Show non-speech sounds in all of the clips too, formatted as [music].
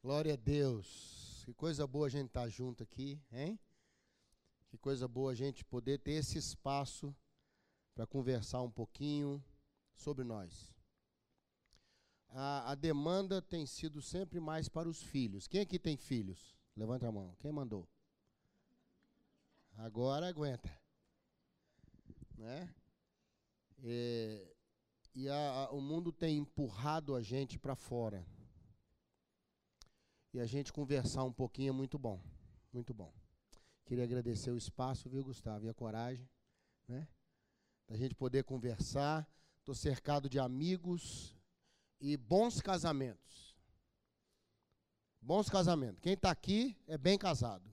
Glória a Deus. Que coisa boa a gente estar tá junto aqui, hein? Que coisa boa a gente poder ter esse espaço para conversar um pouquinho sobre nós. A, a, demanda tem sido sempre mais para os filhos. Quem aqui tem filhos? Levanta a mão. Quem mandou? Agora aguenta. Né? É, e a, a, o mundo tem empurrado a gente para fora e a gente conversar um pouquinho é muito bom. Muito bom. Queria agradecer o espaço, viu, Gustavo, e a coragem, né? Da gente poder conversar. Estou cercado de amigos e bons casamentos. Bons casamentos. Quem está aqui é bem casado.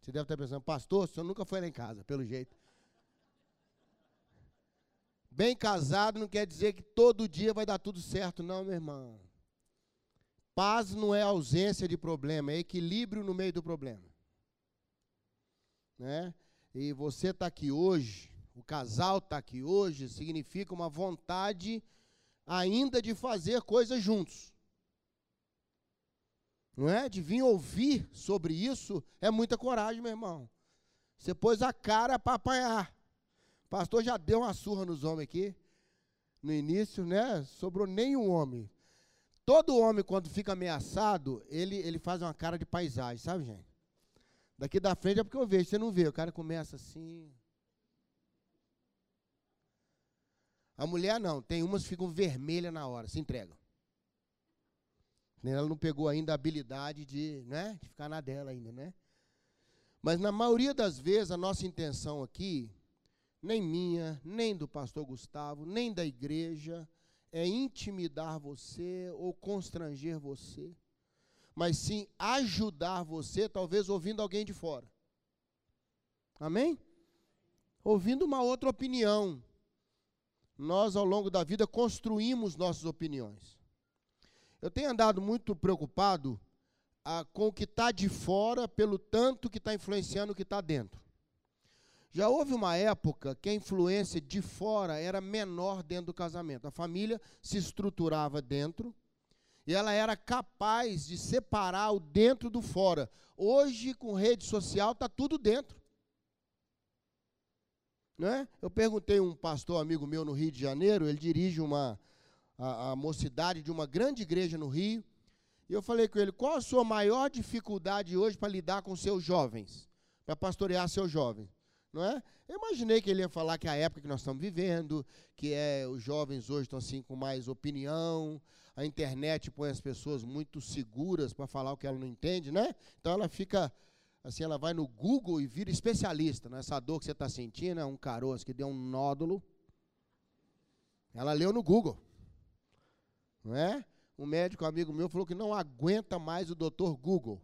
Você deve estar pensando, pastor, o senhor nunca foi lá em casa, pelo jeito. Bem casado não quer dizer que todo dia vai dar tudo certo, não, meu irmão. Paz não é ausência de problema, é equilíbrio no meio do problema. Né? E você está aqui hoje, o casal está aqui hoje, significa uma vontade ainda de fazer coisas juntos. Não é? De vir ouvir sobre isso é muita coragem, meu irmão. Você pôs a cara para apanhar. O pastor já deu uma surra nos homens aqui. No início, né? Sobrou nenhum homem. Todo homem, quando fica ameaçado, ele, ele faz uma cara de paisagem, sabe, gente? Daqui da frente é porque eu vejo, você não vê. O cara começa assim. A mulher não, tem umas que ficam vermelhas na hora, se entregam. Ela não pegou ainda a habilidade de, né, de ficar na dela ainda, né? Mas na maioria das vezes a nossa intenção aqui, nem minha, nem do pastor Gustavo, nem da igreja, é intimidar você ou constranger você, mas sim ajudar você, talvez ouvindo alguém de fora. Amém? Ouvindo uma outra opinião. Nós, ao longo da vida, construímos nossas opiniões. Eu tenho andado muito preocupado ah, com o que está de fora, pelo tanto que está influenciando o que está dentro. Já houve uma época que a influência de fora era menor dentro do casamento. A família se estruturava dentro e ela era capaz de separar o dentro do fora. Hoje, com rede social, está tudo dentro. Né? Eu perguntei a um pastor amigo meu no Rio de Janeiro, ele dirige uma, a, a mocidade de uma grande igreja no Rio, e eu falei com ele: qual a sua maior dificuldade hoje para lidar com seus jovens, para pastorear seus jovens? Não é? Eu imaginei que ele ia falar que a época que nós estamos vivendo, que é os jovens hoje estão assim com mais opinião, a internet põe as pessoas muito seguras para falar o que ela não entende, né? Então ela fica assim, ela vai no Google e vira especialista nessa dor que você está sentindo, é um caroço que deu um nódulo. Ela leu no Google, não é? Um médico amigo meu falou que não aguenta mais o doutor Google,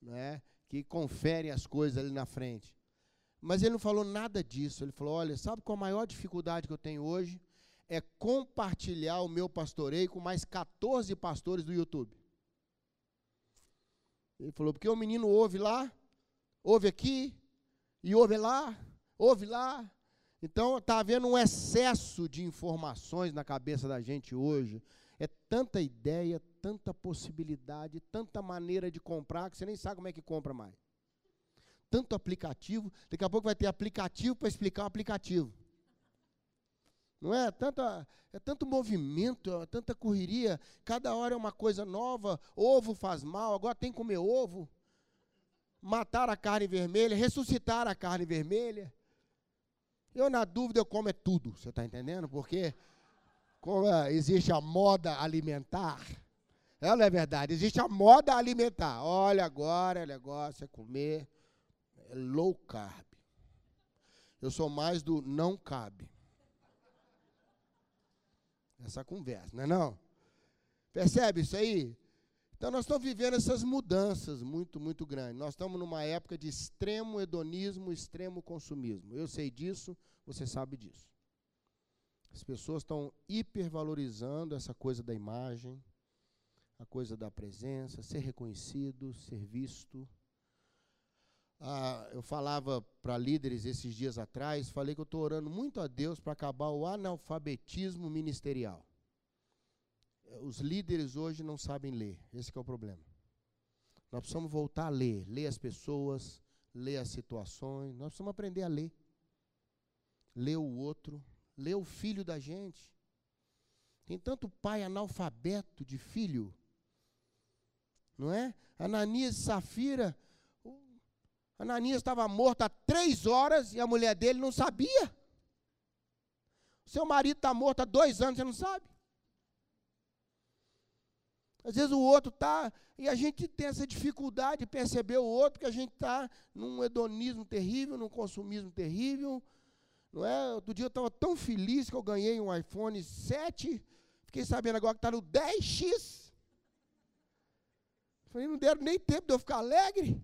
não é? Que confere as coisas ali na frente. Mas ele não falou nada disso. Ele falou: olha, sabe qual a maior dificuldade que eu tenho hoje? É compartilhar o meu pastoreio com mais 14 pastores do YouTube. Ele falou: porque o menino ouve lá, ouve aqui, e ouve lá, ouve lá. Então está havendo um excesso de informações na cabeça da gente hoje. É tanta ideia, tanta possibilidade, tanta maneira de comprar que você nem sabe como é que compra mais. Tanto aplicativo, daqui a pouco vai ter aplicativo para explicar o aplicativo. Não é? Tanta, é tanto movimento, é tanta correria, cada hora é uma coisa nova, ovo faz mal, agora tem que comer ovo. Matar a carne vermelha, ressuscitar a carne vermelha. Eu, na dúvida, eu como é tudo, você está entendendo? Porque como é, existe a moda alimentar, ela é verdade. Existe a moda alimentar. Olha agora, o negócio é comer é low carb. Eu sou mais do não cabe. Essa conversa, não é não? Percebe isso aí? Então nós estamos vivendo essas mudanças muito, muito grandes. Nós estamos numa época de extremo hedonismo, extremo consumismo. Eu sei disso, você sabe disso. As pessoas estão hipervalorizando essa coisa da imagem, a coisa da presença, ser reconhecido, ser visto. Ah, eu falava para líderes esses dias atrás, falei que eu estou orando muito a Deus para acabar o analfabetismo ministerial. Os líderes hoje não sabem ler, esse é o problema. Nós precisamos voltar a ler, ler as pessoas, ler as situações, nós precisamos aprender a ler. Ler o outro, ler o filho da gente. Tem tanto pai analfabeto de filho, não é? Ananias e Safira, Ananias estava morto há três horas e a mulher dele não sabia. Seu marido está morto há dois anos, você não sabe. Às vezes o outro está, e a gente tem essa dificuldade de perceber o outro, que a gente está num hedonismo terrível, num consumismo terrível. Não é? Outro dia eu estava tão feliz que eu ganhei um iPhone 7, fiquei sabendo agora que está no 10X. Falei, não deram nem tempo de eu ficar alegre.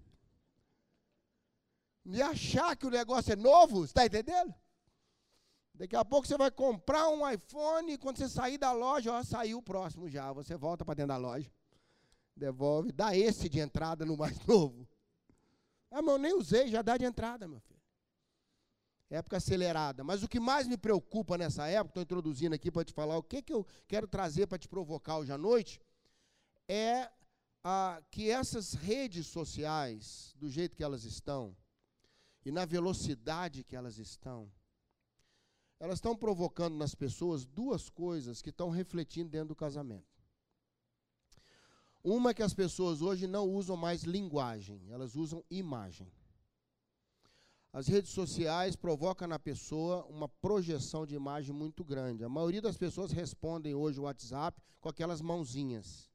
De achar que o negócio é novo, está entendendo? Daqui a pouco você vai comprar um iPhone e quando você sair da loja, ó, saiu o próximo já. Você volta para dentro da loja, devolve, dá esse de entrada no mais [laughs] novo. Ah, mas eu nem usei, já dá de entrada, meu filho. Época acelerada. Mas o que mais me preocupa nessa época, estou introduzindo aqui para te falar o que, que eu quero trazer para te provocar hoje à noite, é a, que essas redes sociais, do jeito que elas estão, e na velocidade que elas estão, elas estão provocando nas pessoas duas coisas que estão refletindo dentro do casamento. Uma é que as pessoas hoje não usam mais linguagem, elas usam imagem. As redes sociais provocam na pessoa uma projeção de imagem muito grande. A maioria das pessoas respondem hoje o WhatsApp com aquelas mãozinhas.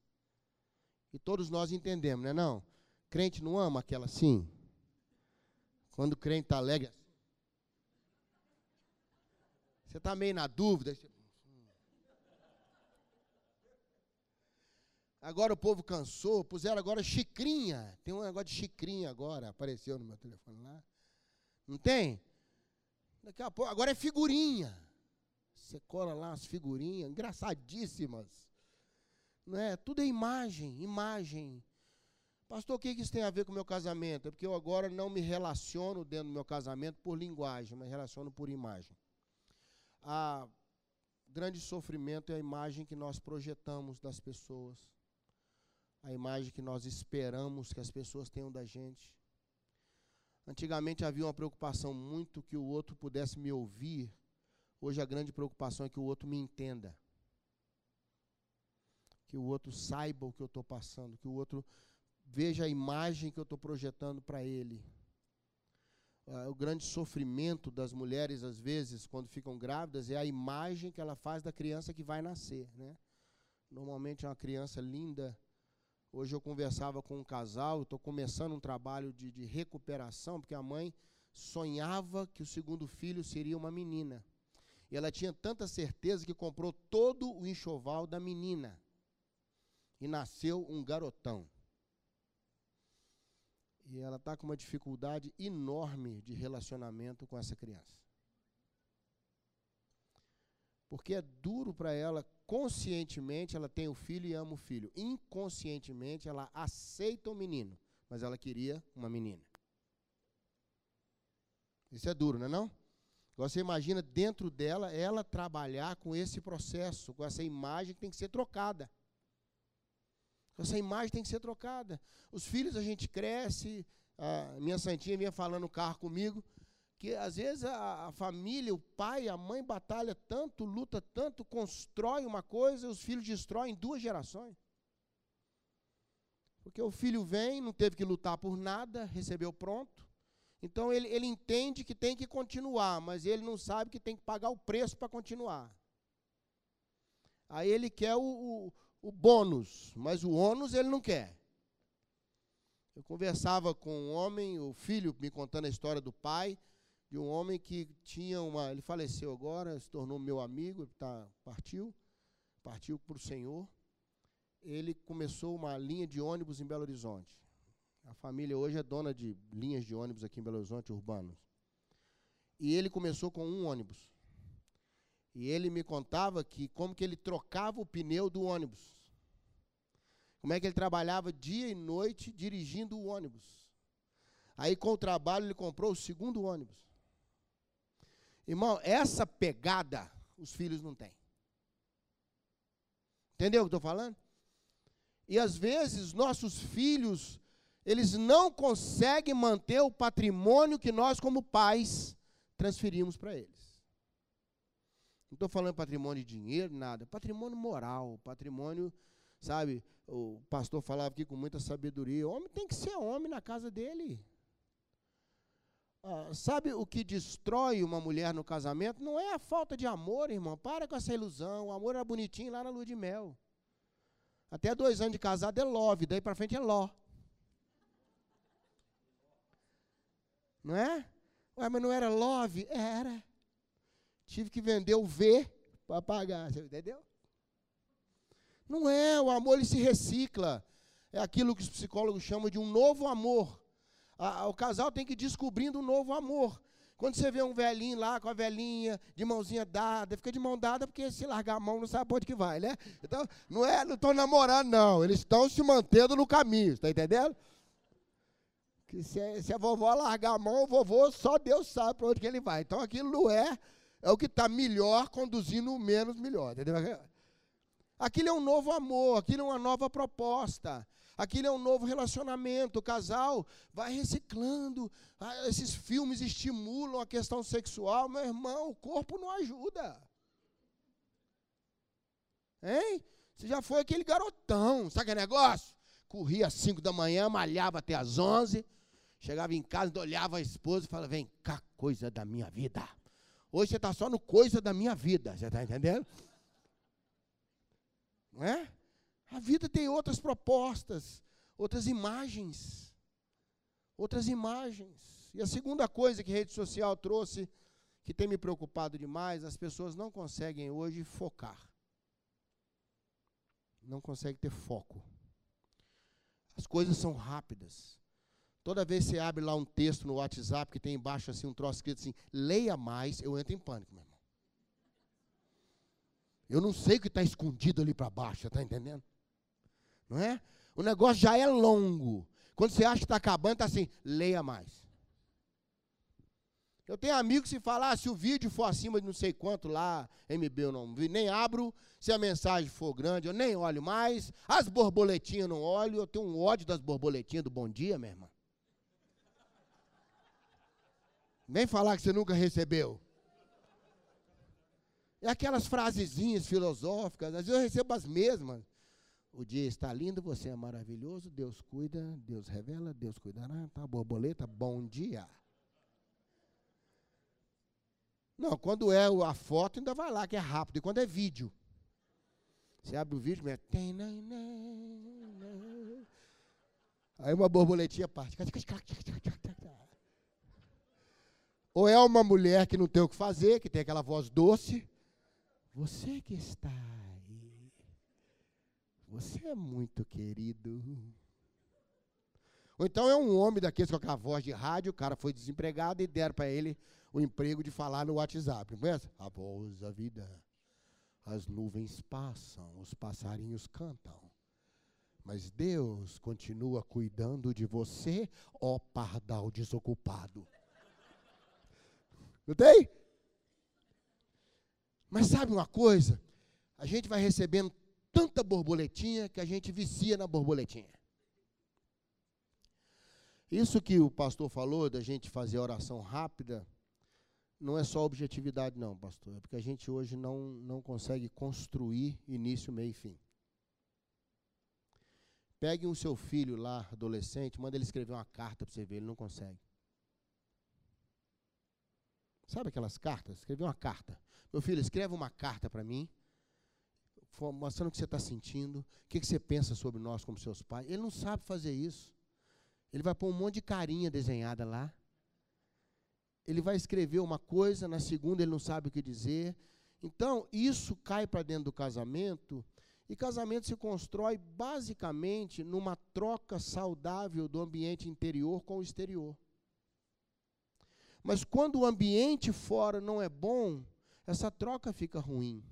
E todos nós entendemos, não é não? Crente não ama aquela assim? Quando o crente está alegre, você está meio na dúvida. Agora o povo cansou, puseram agora xicrinha. Tem um negócio de xicrinha agora, apareceu no meu telefone lá. Não tem? Daqui a pouco, agora é figurinha. Você cola lá as figurinhas, engraçadíssimas. Não é? Tudo é imagem, imagem. Pastor, o que isso tem a ver com o meu casamento? É porque eu agora não me relaciono dentro do meu casamento por linguagem, mas relaciono por imagem a grande sofrimento é a imagem que nós projetamos das pessoas, a imagem que nós esperamos que as pessoas tenham da gente. Antigamente havia uma preocupação muito que o outro pudesse me ouvir, hoje a grande preocupação é que o outro me entenda. Que o outro saiba o que eu estou passando, que o outro veja a imagem que eu estou projetando para ele uh, o grande sofrimento das mulheres, às vezes, quando ficam grávidas, é a imagem que ela faz da criança que vai nascer. Né? Normalmente é uma criança linda. Hoje eu conversava com um casal, estou começando um trabalho de, de recuperação, porque a mãe sonhava que o segundo filho seria uma menina. E ela tinha tanta certeza que comprou todo o enxoval da menina. E nasceu um garotão. E ela está com uma dificuldade enorme de relacionamento com essa criança. Porque é duro para ela, conscientemente, ela tem o filho e ama o filho. Inconscientemente, ela aceita o menino, mas ela queria uma menina. Isso é duro, não é não? Você imagina dentro dela, ela trabalhar com esse processo, com essa imagem que tem que ser trocada. Essa imagem tem que ser trocada. Os filhos a gente cresce. A minha santinha vinha falando no carro comigo que às vezes a, a, família, o pai, a mãe batalha tanto, luta tanto, constrói uma coisa, os filhos destroem duas gerações. Porque o filho vem, não teve que lutar por nada, recebeu pronto. Então ele, ele entende que tem que continuar, mas ele não sabe que tem que pagar o preço para continuar. Aí ele quer o, o bônus, mas o ônus ele não quer. Eu conversava com um homem, o filho me contando a história do pai, de um homem que tinha uma. Ele faleceu agora, se tornou meu amigo, tá, partiu, partiu para o Senhor. Ele começou uma linha de ônibus em Belo Horizonte. A família hoje é dona de linhas de ônibus aqui em Belo Horizonte, urbanos. E ele começou com um ônibus. E ele me contava que como que ele trocava o pneu do ônibus. Como é que ele trabalhava dia e noite dirigindo o ônibus. Aí, com o trabalho, ele comprou o segundo ônibus. Irmão, essa pegada os filhos não têm. Entendeu o que eu estou falando? E às vezes nossos filhos, eles não conseguem manter o patrimônio que nós, como pais, transferimos para eles. Não estou falando patrimônio de dinheiro, nada. Patrimônio moral, patrimônio, sabe? O pastor falava aqui com muita sabedoria. Homem tem que ser homem na casa dele. Ah, sabe o que destrói uma mulher no casamento? Não é a falta de amor, irmão. Para com essa ilusão. O amor era bonitinho lá na lua de mel. Até dois anos de casado é love, daí para frente é ló. Não é? Ué, mas não era love? Era. Tive que vender o V para pagar, você entendeu? Não é, o amor ele se recicla. É aquilo que os psicólogos chamam de um novo amor. A, o casal tem que ir descobrindo um novo amor. Quando você vê um velhinho lá com a velhinha, de mãozinha dada, fica de mão dada porque se largar a mão não sabe onde que vai, né? Então, não é, não estão namorando, não. Eles estão se mantendo no caminho, está entendendo? Que se, se, a vovó largar a mão, o vovô só Deus sabe para onde que ele vai. Então aquilo não é, é o que está melhor conduzindo o menos melhor, entendeu? Aquilo é um novo amor, aquilo é uma nova proposta. Aquilo é um novo relacionamento. O casal vai reciclando. Ah, esses filmes estimulam a questão sexual. Meu irmão, o corpo não ajuda. Hein? Você já foi aquele garotão. Sabe que negócio? Corria às 5 da manhã, malhava até às 11. Chegava em casa, olhava a esposa e falava: Vem cá, coisa da minha vida. Hoje você está só no coisa da minha vida. Você está entendendo? Não é? A vida tem outras propostas, outras imagens. Outras imagens. E a segunda coisa que a rede social trouxe, que tem me preocupado demais, as pessoas não conseguem hoje focar. Não conseguem ter foco. As coisas são rápidas. Toda vez que você abre lá um texto no WhatsApp que tem embaixo assim um troço escrito assim, leia mais, eu entro em pânico, meu irmão. Eu não sei o que está escondido ali para baixo, está entendendo? Não é? O negócio já é longo. Quando você acha que está acabando, está assim, leia mais. Eu tenho amigos que falam, ah, se o vídeo for acima de não sei quanto lá, MB eu não vi, nem abro, se a mensagem for grande, eu nem olho mais. As borboletinhas não olho, eu tenho um ódio das borboletinhas do bom dia, minha irmã. Vem falar que você nunca recebeu. É aquelas frasezinhas filosóficas, às vezes eu recebo as mesmas. O dia está lindo, você é maravilhoso, Deus cuida, Deus revela, Deus cuidará, tá? Borboleta, bom dia. Não, quando é a foto, ainda vai lá, que é rápido. E quando é vídeo, você abre o vídeo, é. Aí uma borboletinha parte. Ou é uma mulher que não tem o que fazer, que tem aquela voz doce. Você que está aí, você é muito querido. Ou então é um homem daqueles com aquela voz de rádio, o cara foi desempregado e deram para ele o emprego de falar no WhatsApp. Não conhece? A voz da vida. As nuvens passam, os passarinhos cantam. Mas Deus continua cuidando de você, ó pardal desocupado. Não tem? Mas sabe uma coisa? A gente vai recebendo tanta borboletinha que a gente vicia na borboletinha. Isso que o pastor falou da gente fazer oração rápida, não é só objetividade, não, pastor. É porque a gente hoje não, não consegue construir início, meio e fim. Pegue o seu filho lá, adolescente, manda ele escrever uma carta para você ver, ele não consegue. Sabe aquelas cartas? Escrever uma carta. Meu filho, escreve uma carta para mim, mostrando o que você está sentindo, o que você pensa sobre nós como seus pais. Ele não sabe fazer isso. Ele vai pôr um monte de carinha desenhada lá. Ele vai escrever uma coisa, na segunda ele não sabe o que dizer. Então, isso cai para dentro do casamento, e casamento se constrói basicamente numa troca saudável do ambiente interior com o exterior. Mas quando o ambiente fora não é bom, essa troca fica ruim.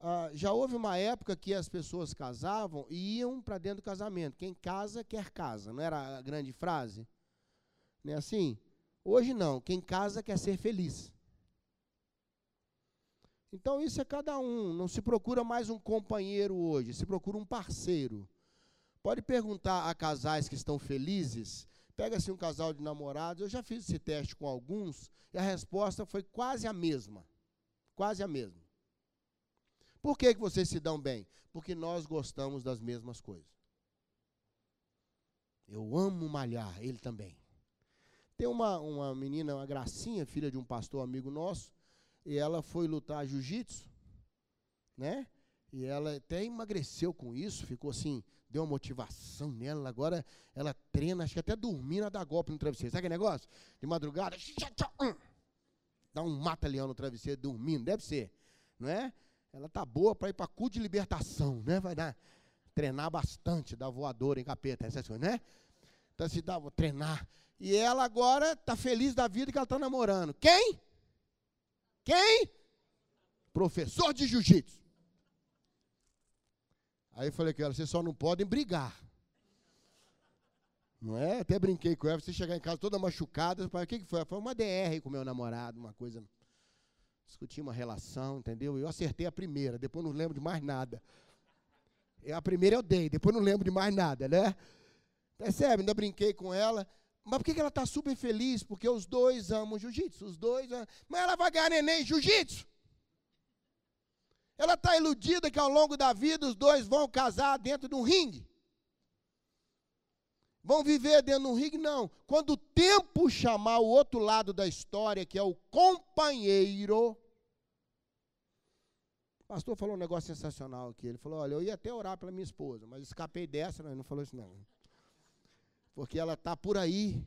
Ah, já houve uma época que as pessoas casavam e iam para dentro do casamento. Quem casa, quer casa. Não era a grande frase? Não é assim? Hoje não. Quem casa, quer ser feliz. Então isso é cada um. Não se procura mais um companheiro hoje, se procura um parceiro. Pode perguntar a casais que estão felizes. Pega-se um casal de namorados. Eu já fiz esse teste com alguns e a resposta foi quase a mesma. Quase a mesma. Por que, que vocês se dão bem? Porque nós gostamos das mesmas coisas. Eu amo malhar, ele também. Tem uma, uma menina, uma gracinha, filha de um pastor amigo nosso, e ela foi lutar jiu-jitsu, né? E ela até emagreceu com isso, ficou assim, deu uma motivação nela. Agora ela treina, acho que até dormindo, dá golpe no travesseiro. Sabe aquele negócio? De madrugada, dá um mata-leão no travesseiro dormindo, deve ser, não é? Ela tá boa para ir para cu de libertação, né? Vai dar treinar bastante, dar voadora em capeta, essas coisas, né? Então se dá, vou treinar. E ela agora está feliz da vida que ela está namorando. Quem? Quem? Professor de jiu-jitsu. Aí eu falei com ela, vocês só não podem brigar. Não é? Até brinquei com ela, você chegar em casa toda machucada, o que, que foi? Foi uma DR com meu namorado, uma coisa. Discuti uma relação, entendeu? Eu acertei a primeira, depois não lembro de mais nada. A primeira eu dei, depois não lembro de mais nada, né? Percebe? Ainda brinquei com ela. Mas por que ela está super feliz? Porque os dois amam jiu-jitsu. Os dois. Mas ela vai ganhar neném jiu-jitsu. Ela está iludida que ao longo da vida os dois vão casar dentro de um ringue. Vão viver dentro de um ringue? Não. Quando o tempo chamar o outro lado da história, que é o companheiro. O pastor falou um negócio sensacional aqui. Ele falou: Olha, eu ia até orar pela minha esposa, mas escapei dessa, não, ele não falou isso não porque ela está por aí.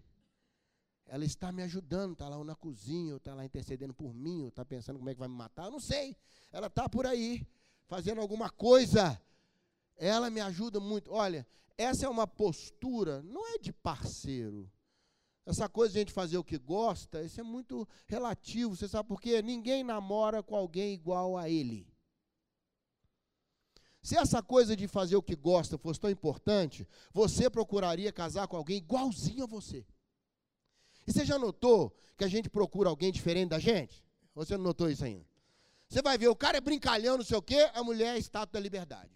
Ela está me ajudando, está lá na cozinha, está lá intercedendo por mim, está pensando como é que vai me matar, eu não sei. Ela está por aí, fazendo alguma coisa. Ela me ajuda muito. Olha, essa é uma postura, não é de parceiro. Essa coisa de a gente fazer o que gosta, isso é muito relativo. Você sabe por quê? Ninguém namora com alguém igual a ele. Se essa coisa de fazer o que gosta fosse tão importante, você procuraria casar com alguém igualzinho a você. E você já notou que a gente procura alguém diferente da gente? Você não notou isso ainda? Você vai ver, o cara é brincalhão, não sei o quê, a mulher é estátua da liberdade.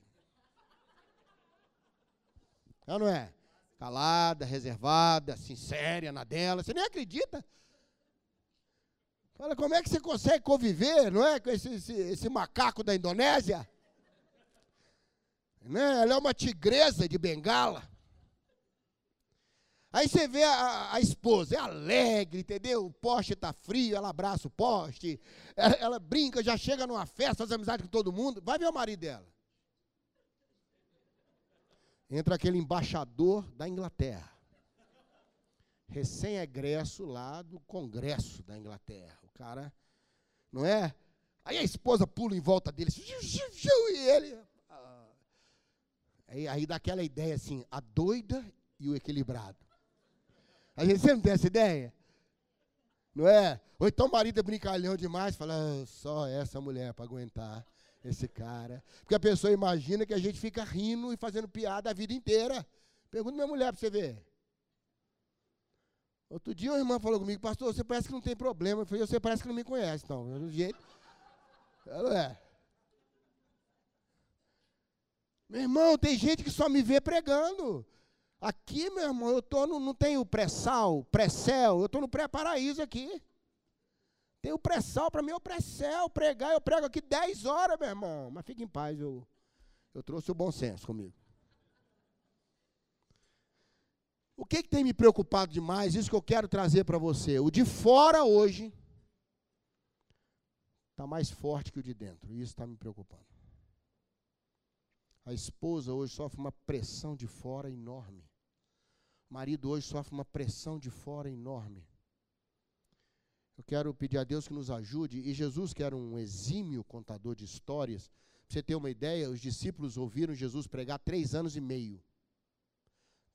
Não, não é? Calada, reservada, sincera, na dela. Você nem acredita. Fala, como é que você consegue conviver, não é? Com esse, esse, esse macaco da Indonésia? Né? Ela é uma tigresa de bengala. Aí você vê a, a, esposa, é alegre, entendeu? O poste está frio, ela abraça o poste, ela, ela, brinca, já chega numa festa, faz amizade com todo mundo. Vai ver o marido dela. Entra aquele embaixador da Inglaterra, recém-egresso lá do Congresso da Inglaterra. O cara, não é? Aí a esposa pula em volta dele, e ele, Aí, aí dá aquela ideia assim, a doida e o equilibrado. A gente sempre tem essa ideia. Não é? Ou então o marido é brincalhão demais, fala, ah, só essa mulher para aguentar esse cara. Porque a pessoa imagina que a gente fica rindo e fazendo piada a vida inteira. Pergunta minha mulher para você ver. Outro dia uma irmã falou comigo, pastor, você parece que não tem problema. Eu falei, você parece que não me conhece, então. Do jeito. Ela é. Meu irmão, tem gente que só me vê pregando. Aqui, meu irmão, eu tô no, não tenho pré-sal, pré-céu, eu estou no pré-paraíso aqui. Tem o pré-sal, para mim é o pré-céu, pregar, eu prego aqui 10 horas, meu irmão. Mas fique em paz, eu, eu trouxe o bom senso comigo. O que, que tem me preocupado demais? Isso que eu quero trazer para você. O de fora hoje está mais forte que o de dentro. E isso está me preocupando. A esposa hoje sofre uma pressão de fora enorme. Marido hoje sofre uma pressão de fora enorme. Eu quero pedir a Deus que nos ajude, e Jesus, que era um exímio contador de histórias, para você ter uma ideia, os discípulos ouviram Jesus pregar três anos e meio.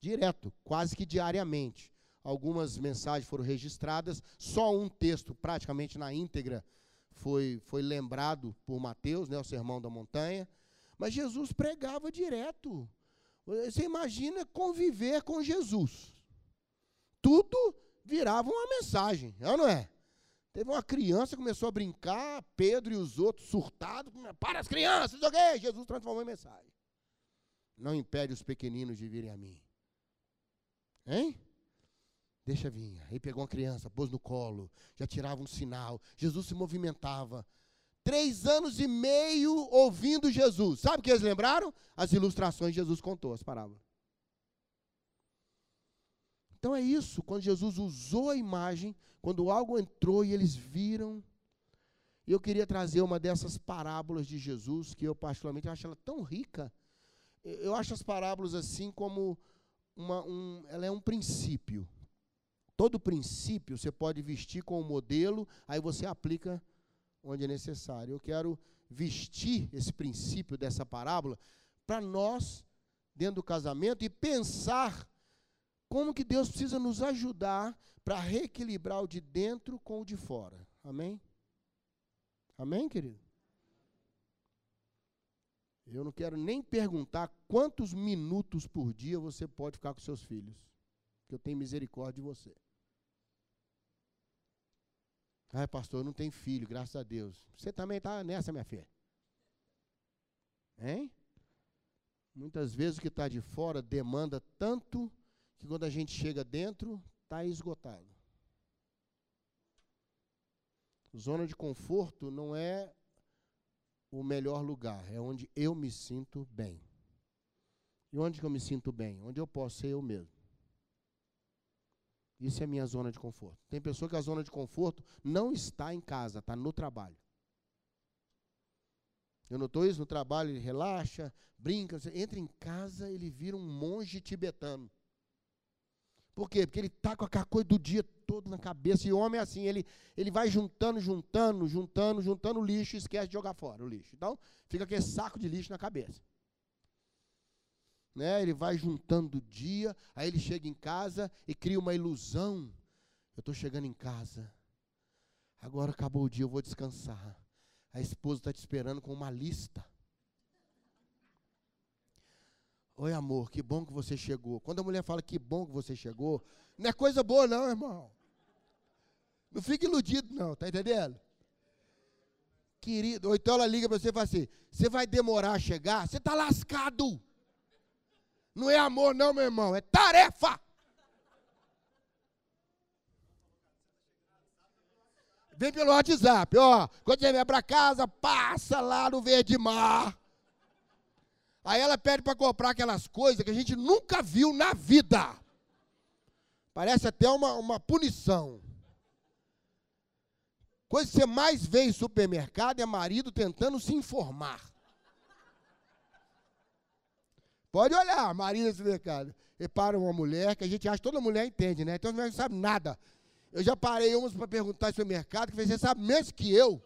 Direto, quase que diariamente. Algumas mensagens foram registradas, só um texto, praticamente na íntegra, foi, foi lembrado por Mateus, né, o Sermão da Montanha. Mas Jesus pregava direto. Você imagina conviver com Jesus. Tudo virava uma mensagem, é não é? Teve uma criança que começou a brincar, Pedro e os outros surtados, para as crianças, joguei. Jesus transformou em mensagem. Não impede os pequeninos de virem a mim. Hein? Deixa vir. Aí pegou uma criança, pôs no colo, já tirava um sinal. Jesus se movimentava. Três anos e meio ouvindo Jesus. Sabe o que eles lembraram? As ilustrações Jesus contou, as parábolas. Então é isso, quando Jesus usou a imagem, quando algo entrou e eles viram. E eu queria trazer uma dessas parábolas de Jesus, que eu particularmente acho ela tão rica. Eu acho as parábolas assim como uma, um, ela é um princípio. Todo princípio você pode vestir com o modelo, aí você aplica onde é necessário. Eu quero vestir esse princípio dessa parábola para nós, dentro do casamento, e pensar como que Deus precisa nos ajudar para reequilibrar o de dentro com o de fora. Amém? Amém, querido? Eu não quero nem perguntar quantos minutos por dia você pode ficar com seus filhos, que eu tenho misericórdia de você. Ah, pastor, não tenho filho, graças a Deus. Você também está nessa, minha fé. Hein? Muitas vezes o que está de fora demanda tanto que quando a gente chega dentro, está esgotado. Zona de conforto não é o melhor lugar, é onde eu me sinto bem. E onde que eu me sinto bem? Onde eu posso ser eu mesmo. Isso é minha zona de conforto. Tem pessoa que a zona de conforto não está em casa, está no trabalho. Eu notou isso? No trabalho ele relaxa, brinca, entra em casa, ele vira um monge tibetano. Por quê? Porque ele está com aquela coisa do dia todo na cabeça. E o homem é assim, ele, ele vai juntando, juntando, juntando, juntando lixo e esquece de jogar fora o lixo. Então, fica aquele saco de lixo na cabeça. Né? Ele vai juntando o dia, aí ele chega em casa e cria uma ilusão. Eu estou chegando em casa. Agora acabou o dia, eu vou descansar. A esposa está te esperando com uma lista. Oi, amor, que bom que você chegou. Quando a mulher fala que bom que você chegou, não é coisa boa, não, irmão. Não fique iludido, não, tá entendendo? Querido, ou então ela liga para você e fala assim: você vai demorar a chegar? Você está lascado. Não é amor, não, meu irmão, é tarefa. Vem pelo WhatsApp, ó. Quando você vier para casa, passa lá no Verde Mar. Aí ela pede para comprar aquelas coisas que a gente nunca viu na vida. Parece até uma, uma punição. Coisa que você mais vê em supermercado é marido tentando se informar. Pode olhar, marido no supermercado. Repara uma mulher, que a gente acha que toda mulher entende, né? Então não sabe nada. Eu já parei uns para perguntar no supermercado, que você sabe menos que eu. O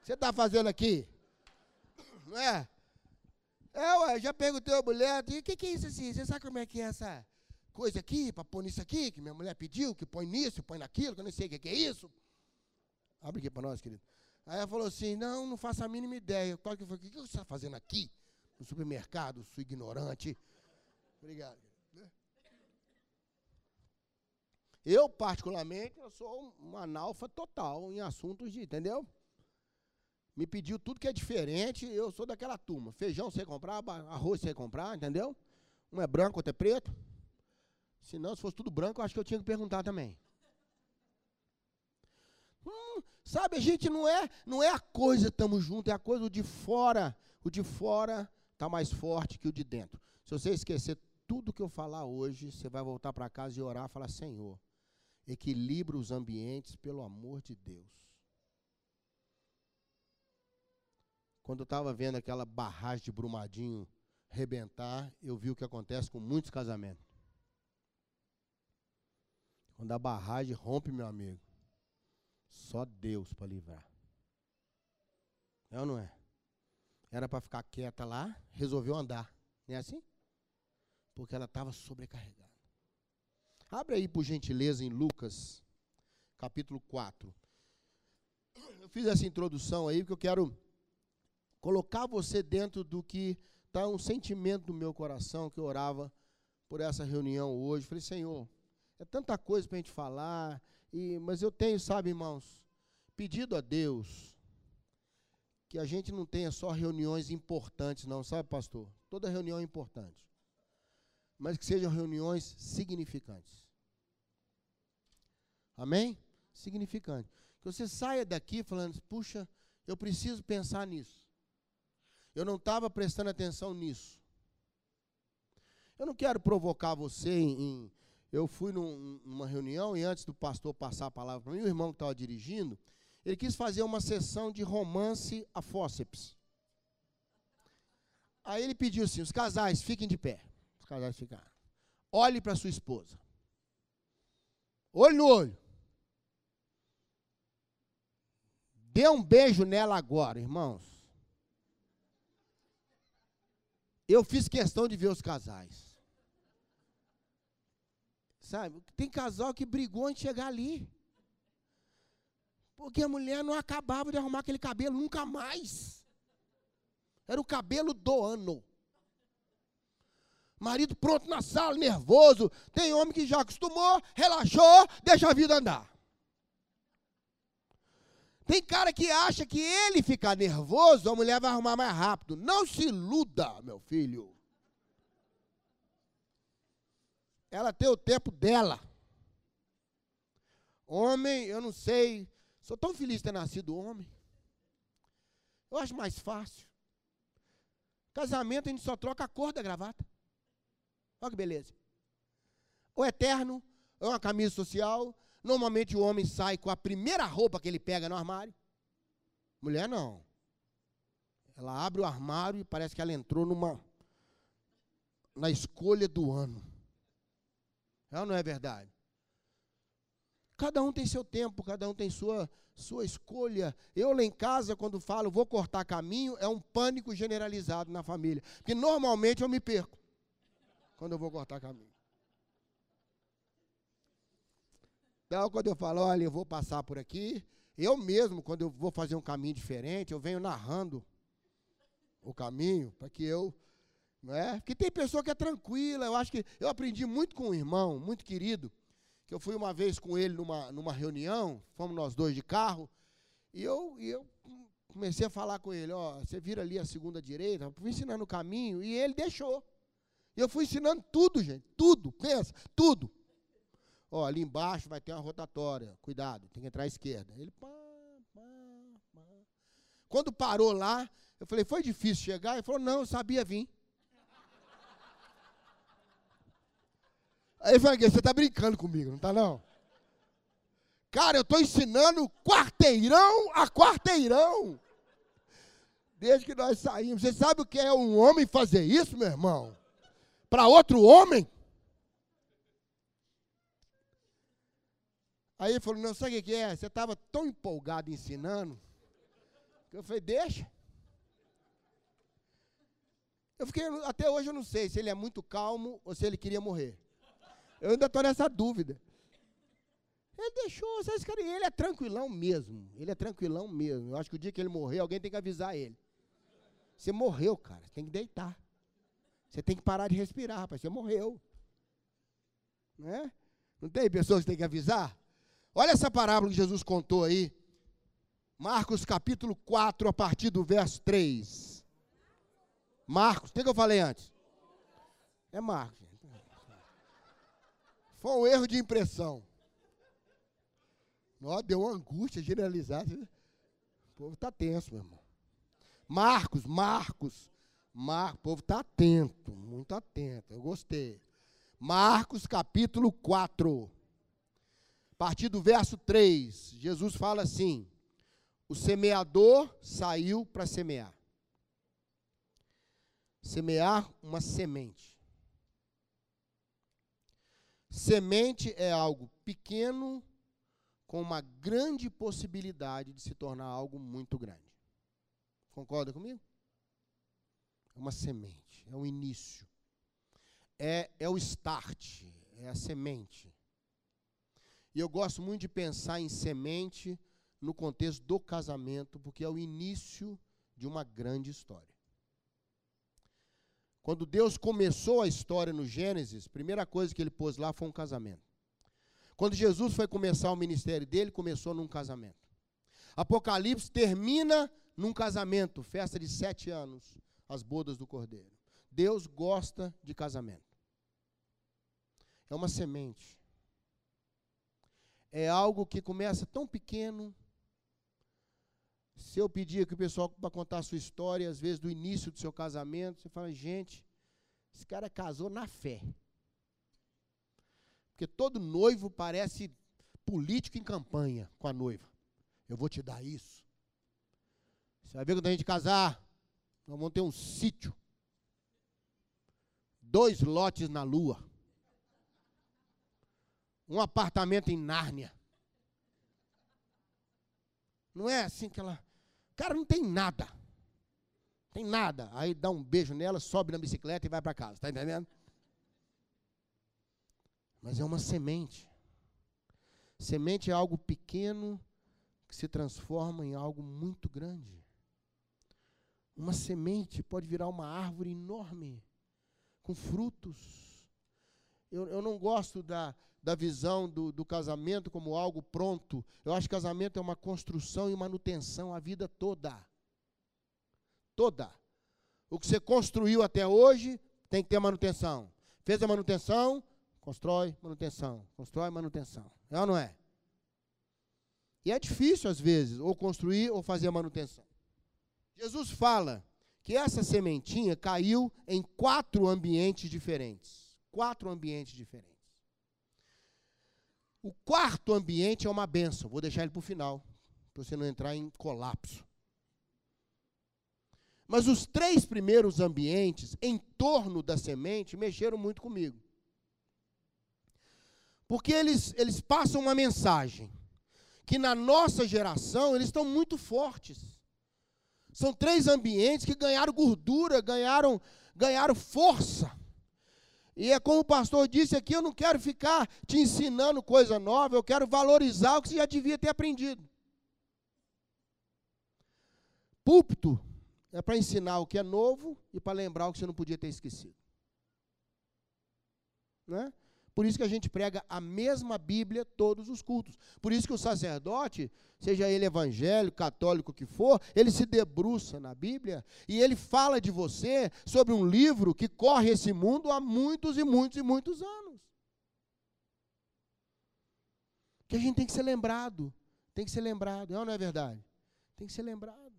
que você está fazendo aqui? Não é? É, ué, já perguntei a mulher, o que, que é isso assim? Você sabe como é que é essa coisa aqui, para pôr nisso aqui, que minha mulher pediu, que põe nisso, põe naquilo, que eu não sei o que, que é isso? Abre aqui para nós, querido. Aí ela falou assim, não, não faço a mínima ideia. Eu falei, o que você está fazendo aqui? No supermercado, sou ignorante. Obrigado. Eu, particularmente, eu sou um analfa total em assuntos de, entendeu? me pediu tudo que é diferente, eu sou daquela turma. Feijão você comprar, arroz você comprar, entendeu? Um é branco, outro é preto. Se não, se fosse tudo branco, eu acho que eu tinha que perguntar também. Hum, sabe, a gente não é, não é a coisa estamos juntos, é a coisa de fora. O de fora está mais forte que o de dentro. Se você esquecer tudo que eu falar hoje, você vai voltar para casa e orar e falar, Senhor, equilibra os ambientes, pelo amor de Deus. Quando eu estava vendo aquela barragem de Brumadinho rebentar, eu vi o que acontece com muitos casamentos. Quando a barragem rompe, meu amigo, só Deus para livrar. É ou não é? Era para ficar quieta lá, resolveu andar. Não é assim? Porque ela estava sobrecarregada. Abre aí, por gentileza, em Lucas, capítulo 4. Eu fiz essa introdução aí porque eu quero colocar você dentro do que está um sentimento do meu coração que eu orava por essa reunião hoje. Falei, Senhor, é tanta coisa para a gente falar, e, mas eu tenho, sabe, irmãos, pedido a Deus que a gente não tenha só reuniões importantes, não, sabe, pastor? Toda reunião é importante. Mas que sejam reuniões significantes. Amém? Significante. Que você saia daqui falando, puxa, eu preciso pensar nisso. Eu não estava prestando atenção nisso. Eu não quero provocar você em. eu fui num, numa reunião e antes do pastor passar a palavra para mim, o irmão que estava dirigindo, ele quis fazer uma sessão de romance a fósseps. Aí ele pediu assim: os casais fiquem de pé. Os casais ficaram. Olhe para sua esposa. Olho no olho. Dê um beijo nela agora, irmãos. Eu fiz questão de ver os casais. Sabe? Tem casal que brigou de chegar ali. Porque a mulher não acabava de arrumar aquele cabelo nunca mais. Era o cabelo do ano. Marido pronto na sala, nervoso. Tem homem que já acostumou, relaxou, deixa a vida andar. Tem cara que acha que ele ficar nervoso, a mulher vai arrumar mais rápido. Não se iluda, meu filho. Ela tem o tempo dela. Homem, eu não sei. Sou tão feliz de ter nascido homem. Eu acho mais fácil. Casamento a gente só troca a cor da gravata. Olha que beleza. O eterno é uma camisa social, Normalmente o homem sai com a primeira roupa que ele pega no armário. Mulher não. Ela abre o armário e parece que ela entrou numa na escolha do ano. É ou não é verdade? Cada um tem seu tempo, cada um tem sua sua escolha. Eu lá em casa, quando falo vou cortar caminho, é um pânico generalizado na família. Porque normalmente eu me perco quando eu vou cortar caminho. Então, quando eu falo, olha, eu vou passar por aqui, eu mesmo, quando eu vou fazer um caminho diferente, eu venho narrando o caminho, para que eu. Não é? Porque tem pessoa que é tranquila, eu acho que. Eu aprendi muito com um irmão, muito querido, que eu fui uma vez com ele numa, numa reunião, fomos nós dois de carro, e eu, e eu comecei a falar com ele: ó, você vira ali a segunda direita, fui ensinando o caminho, e ele deixou. Eu fui ensinando tudo, gente, tudo, pensa, tudo. Ó, ali embaixo vai ter uma rotatória. Cuidado, tem que entrar à esquerda. Ele, pá, pá, pá. Quando parou lá, eu falei, foi difícil chegar? Ele falou, não, eu sabia vir. Aí falei, você está brincando comigo, não está não? Cara, eu estou ensinando quarteirão a quarteirão. Desde que nós saímos. Você sabe o que é um homem fazer isso, meu irmão? Para outro homem? Aí ele falou, não, sabe o que é? Você estava tão empolgado ensinando, que eu falei, deixa. Eu fiquei, até hoje eu não sei se ele é muito calmo ou se ele queria morrer. Eu ainda estou nessa dúvida. Ele deixou, sabe, cara, ele é tranquilão mesmo. Ele é tranquilão mesmo. Eu acho que o dia que ele morrer, alguém tem que avisar ele. Você morreu, cara, você tem que deitar. Você tem que parar de respirar, rapaz, você morreu. Não é? Não tem pessoas que tem que avisar? Olha essa parábola que Jesus contou aí. Marcos capítulo 4, a partir do verso 3. Marcos, o que, eu falei antes? É Marcos. Foi um erro de impressão. Nossa, deu uma angústia generalizada. O povo está tenso, meu irmão. Marcos, Marcos. Mar, o povo está atento, muito atento. Eu gostei. Marcos capítulo 4 partir do verso 3, Jesus fala assim: o semeador saiu para semear. Semear uma semente. Semente é algo pequeno com uma grande possibilidade de se tornar algo muito grande. Concorda comigo? É uma semente, é o início. É, é o start, é a semente. E eu gosto muito de pensar em semente no contexto do casamento, porque é o início de uma grande história. Quando Deus começou a história no Gênesis, a primeira coisa que ele pôs lá foi um casamento. Quando Jesus foi começar o ministério dele, começou num casamento. Apocalipse termina num casamento, festa de sete anos, as bodas do cordeiro. Deus gosta de casamento. É uma semente. É algo que começa tão pequeno. Se eu pedir aqui o pessoal para contar a sua história, às vezes do início do seu casamento, você fala, gente, esse cara casou na fé. Porque todo noivo parece político em campanha com a noiva. Eu vou te dar isso. Você vai ver quando a gente casar, nós vamos ter um sítio. Dois lotes na lua. Um apartamento em Nárnia. Não é assim que ela. Cara, não tem nada. Tem nada. Aí dá um beijo nela, sobe na bicicleta e vai para casa. Está entendendo? Mas é uma semente. Semente é algo pequeno que se transforma em algo muito grande. Uma semente pode virar uma árvore enorme, com frutos. Eu, eu não gosto da, da visão do, do casamento como algo pronto. Eu acho que casamento é uma construção e manutenção a vida toda. Toda. O que você construiu até hoje tem que ter manutenção. Fez a manutenção, constrói manutenção. Constrói manutenção. É ou não é? E é difícil, às vezes, ou construir ou fazer a manutenção. Jesus fala que essa sementinha caiu em quatro ambientes diferentes. Quatro ambientes diferentes. O quarto ambiente é uma benção. Vou deixar ele para o final, para você não entrar em colapso. Mas os três primeiros ambientes em torno da semente mexeram muito comigo. Porque eles, eles passam uma mensagem que na nossa geração eles estão muito fortes. São três ambientes que ganharam gordura, ganharam, ganharam força. E é como o pastor disse aqui, eu não quero ficar te ensinando coisa nova, eu quero valorizar o que você já devia ter aprendido. Púlpito é para ensinar o que é novo e para lembrar o que você não podia ter esquecido. Né? Por isso que a gente prega a mesma Bíblia todos os cultos. Por isso que o sacerdote, seja ele evangélico, católico que for, ele se debruça na Bíblia e ele fala de você sobre um livro que corre esse mundo há muitos e muitos e muitos anos. Que a gente tem que ser lembrado. Tem que ser lembrado. É ou não é verdade? Tem que ser lembrado.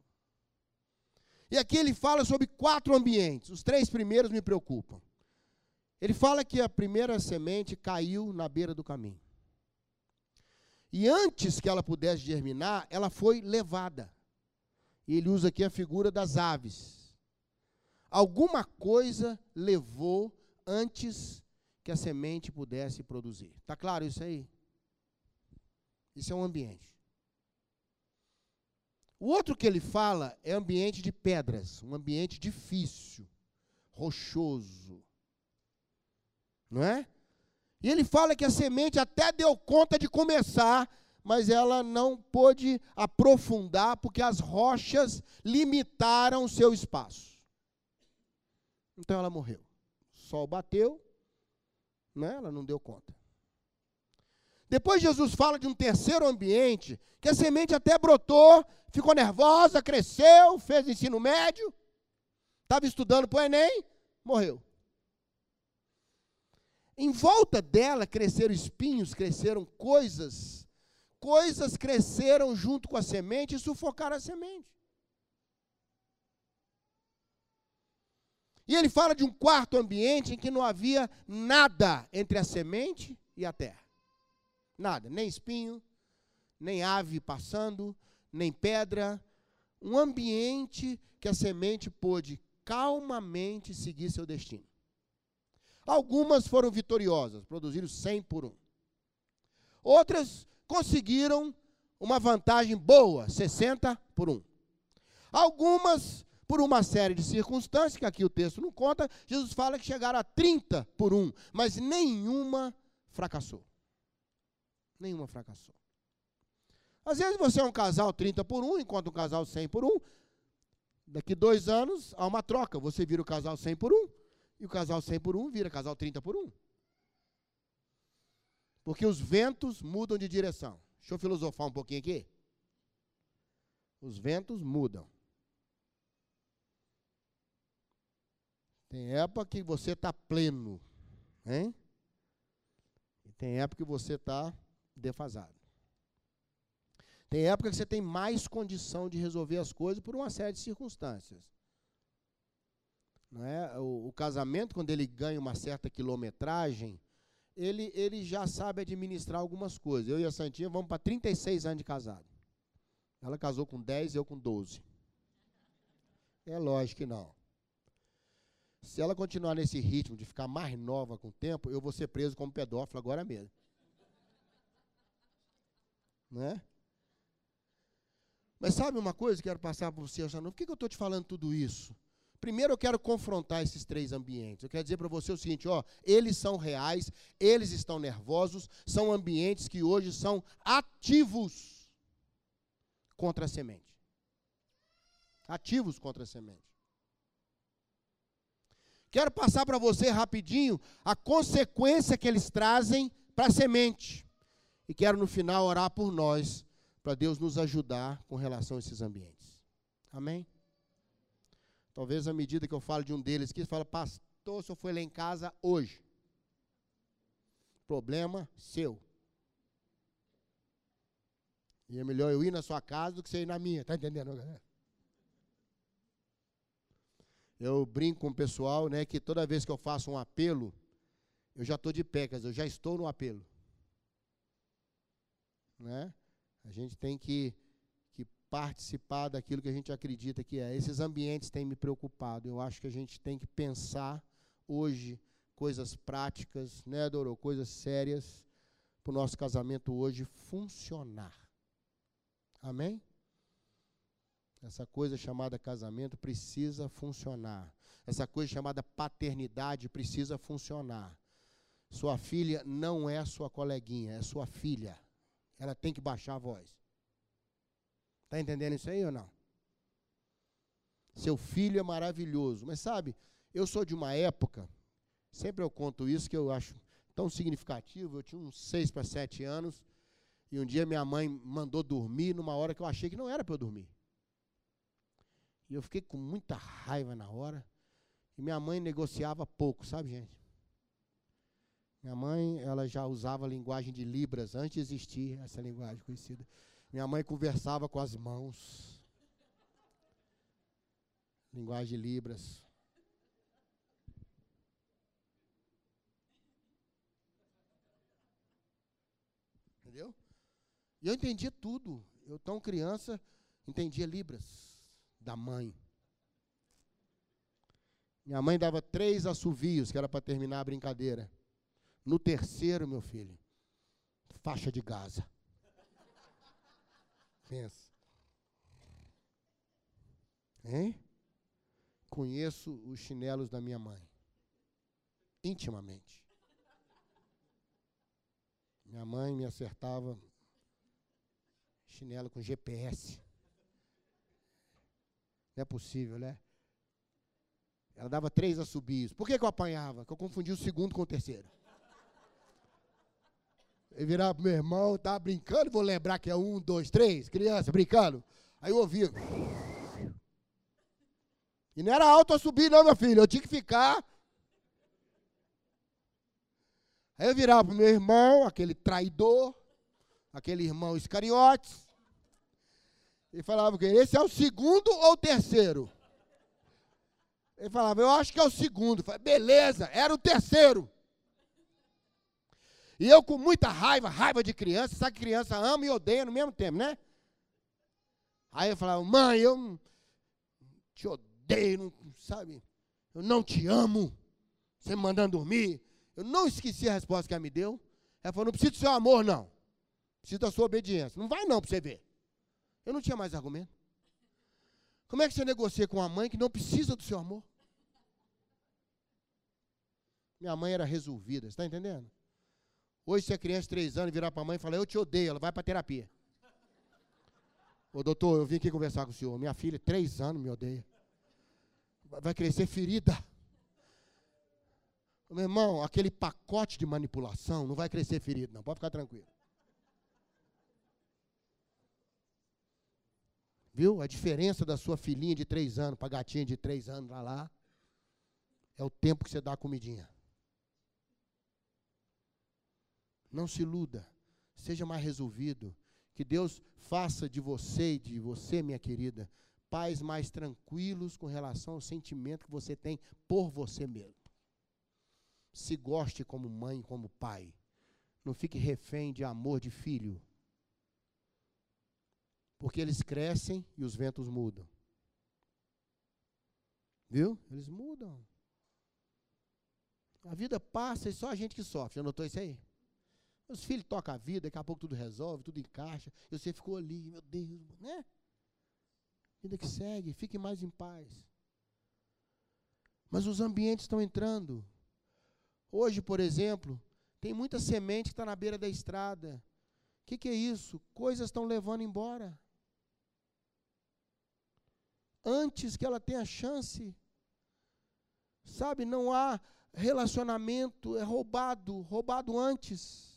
E aqui ele fala sobre quatro ambientes. Os três primeiros me preocupam. Ele fala que a primeira semente caiu na beira do caminho. E antes que ela pudesse germinar, ela foi levada. E ele usa aqui a figura das aves. Alguma coisa levou antes que a semente pudesse produzir. Está claro isso aí? Isso é um ambiente. O outro que ele fala é ambiente de pedras, um ambiente difícil, rochoso não é? E ele fala que a semente até deu conta de começar, mas ela não pôde aprofundar porque as rochas limitaram o seu espaço. Então ela morreu. O sol bateu, né? ela não deu conta. Depois Jesus fala de um terceiro ambiente, que a semente até brotou, ficou nervosa, cresceu, fez ensino médio, estava estudando para o Enem, morreu. Em volta dela cresceram espinhos, cresceram coisas. Coisas cresceram junto com a semente e sufocaram a semente. E ele fala de um quarto ambiente em que não havia nada entre a semente e a terra. Nada, nem espinho, nem ave passando, nem pedra. Um ambiente que a semente pôde calmamente seguir seu destino. Algumas foram vitoriosas, produziram 100 por um. Outras conseguiram uma vantagem boa, 60 por um. Algumas, por uma série de circunstâncias, que aqui o texto não conta, Jesus fala que chegaram a 30 por um, mas nenhuma fracassou. Nenhuma fracassou. Às vezes você é um casal 30 por um, enquanto um casal 100 por um. Daqui dois anos há uma troca. Você vira o casal 100 por um, e o casal 100 por 1 vira casal 30 por 1. Porque os ventos mudam de direção. Deixa eu filosofar um pouquinho aqui. Os ventos mudam. Tem época que você está pleno, hein? E tem época que você está defasado. Tem época que você tem mais condição de resolver as coisas por uma série de circunstâncias. É? o, o casamento, quando ele ganha uma certa quilometragem, ele, ele já sabe administrar algumas coisas. Eu e a Santinha vamos para 36 anos de casado. Ela casou com 10 eu com 12. É lógico que não. Se ela continuar nesse ritmo de ficar mais nova com o tempo, eu vou ser preso como pedófilo agora mesmo. Né? Mas sabe uma coisa que quero passar para você, Janão? Por que, que eu estou te falando tudo isso? Primeiro eu quero confrontar esses três ambientes. Eu quero dizer para você o seguinte, ó, eles são reais, eles estão nervosos, são ambientes que hoje são ativos contra a semente. Ativos contra a semente. Quero passar para você rapidinho a consequência que eles trazem para a semente. E quero no final orar por nós, para Deus nos ajudar com relação a esses ambientes. Amém? Talvez à medida que eu falo de um deles você fala, pastor, o senhor foi lá em casa hoje. Problema seu. E é melhor eu ir na sua casa do que você ir na minha, tá entendendo, galera? Eu brinco com o pessoal, né, que toda vez que eu faço um apelo, eu já estou de pé, quer dizer, eu já estou no apelo. Né? A gente tem que, que participar daquilo que a gente acredita que é. Esses ambientes têm me preocupado. Eu acho que a gente tem que pensar hoje coisas práticas, né, Doro? Coisas sérias para o nosso casamento hoje funcionar. Amém? Essa coisa chamada casamento precisa funcionar. Essa coisa chamada paternidade precisa funcionar. Sua filha não é sua coleguinha, é sua filha. Ela tem que baixar a voz. Está entendendo isso aí ou não? Seu filho é maravilhoso. Mas sabe, eu sou de uma época, sempre eu conto isso que eu acho tão significativo. Eu tinha uns seis para sete anos. E um dia minha mãe mandou dormir numa hora que eu achei que não era para eu dormir. E eu fiquei com muita raiva na hora. E minha mãe negociava pouco, sabe, gente? Minha mãe, ela já usava a linguagem de Libras antes de existir essa linguagem conhecida. Minha mãe conversava com as mãos. Linguagem de Libras. Entendeu? E eu entendia tudo. Eu, tão criança, entendia Libras da mãe. Minha mãe dava três assovios, que era para terminar a brincadeira. No terceiro, meu filho, faixa de Gaza. Pensa. Hein? Conheço os chinelos da minha mãe. Intimamente. Minha mãe me acertava chinelo com GPS. Não é possível, né? Ela dava três assobios. Por que, que eu apanhava? Porque eu confundia o segundo com o terceiro. Eu virava pro meu irmão, tava brincando, vou lembrar que é um, dois, três, criança, brincando. Aí eu ouvia. E não era alto a subir, não, meu filho. Eu tinha que ficar. Aí eu virava pro meu irmão, aquele traidor, aquele irmão Iscariotes. Ele falava que esse é o segundo ou o terceiro? Ele falava, eu acho que é o segundo. falei, beleza, era o terceiro. E eu com muita raiva, raiva de criança, sabe que criança ama e odeia no mesmo tempo, né? Aí eu falava, mãe, eu te odeio, não, sabe? Eu não te amo. Você me mandando dormir. Eu não esqueci a resposta que ela me deu. Ela falou, não precisa do seu amor, não. Precisa da sua obediência. Não vai não para você ver. Eu não tinha mais argumento. Como é que você negocia com uma mãe que não precisa do seu amor? Minha mãe era resolvida, está entendendo? Hoje, se a criança de três anos virar para a mãe e falar, eu te odeio, ela vai para terapia. Ô doutor, eu vim aqui conversar com o senhor. Minha filha, três anos, me odeia. Vai crescer ferida. Meu irmão, aquele pacote de manipulação não vai crescer ferido, não. Pode ficar tranquilo. Viu? A diferença da sua filhinha de três anos para a gatinha de três anos lá, lá é o tempo que você dá a comidinha. Não se iluda. Seja mais resolvido. Que Deus faça de você e de você, minha querida, pais mais tranquilos com relação ao sentimento que você tem por você mesmo. Se goste como mãe, como pai. Não fique refém de amor de filho. Porque eles crescem e os ventos mudam. Viu? Eles mudam. A vida passa e só a gente que sofre. Já notou isso aí? Os filhos tocam a vida, daqui a pouco tudo resolve, tudo encaixa. E você ficou ali, meu Deus, né? Vida que segue, fique mais em paz. Mas os ambientes estão entrando. Hoje, por exemplo, tem muita semente que está na beira da estrada. O que, que é isso? Coisas estão levando embora antes que ela tenha chance. Sabe, não há relacionamento, é roubado, roubado antes.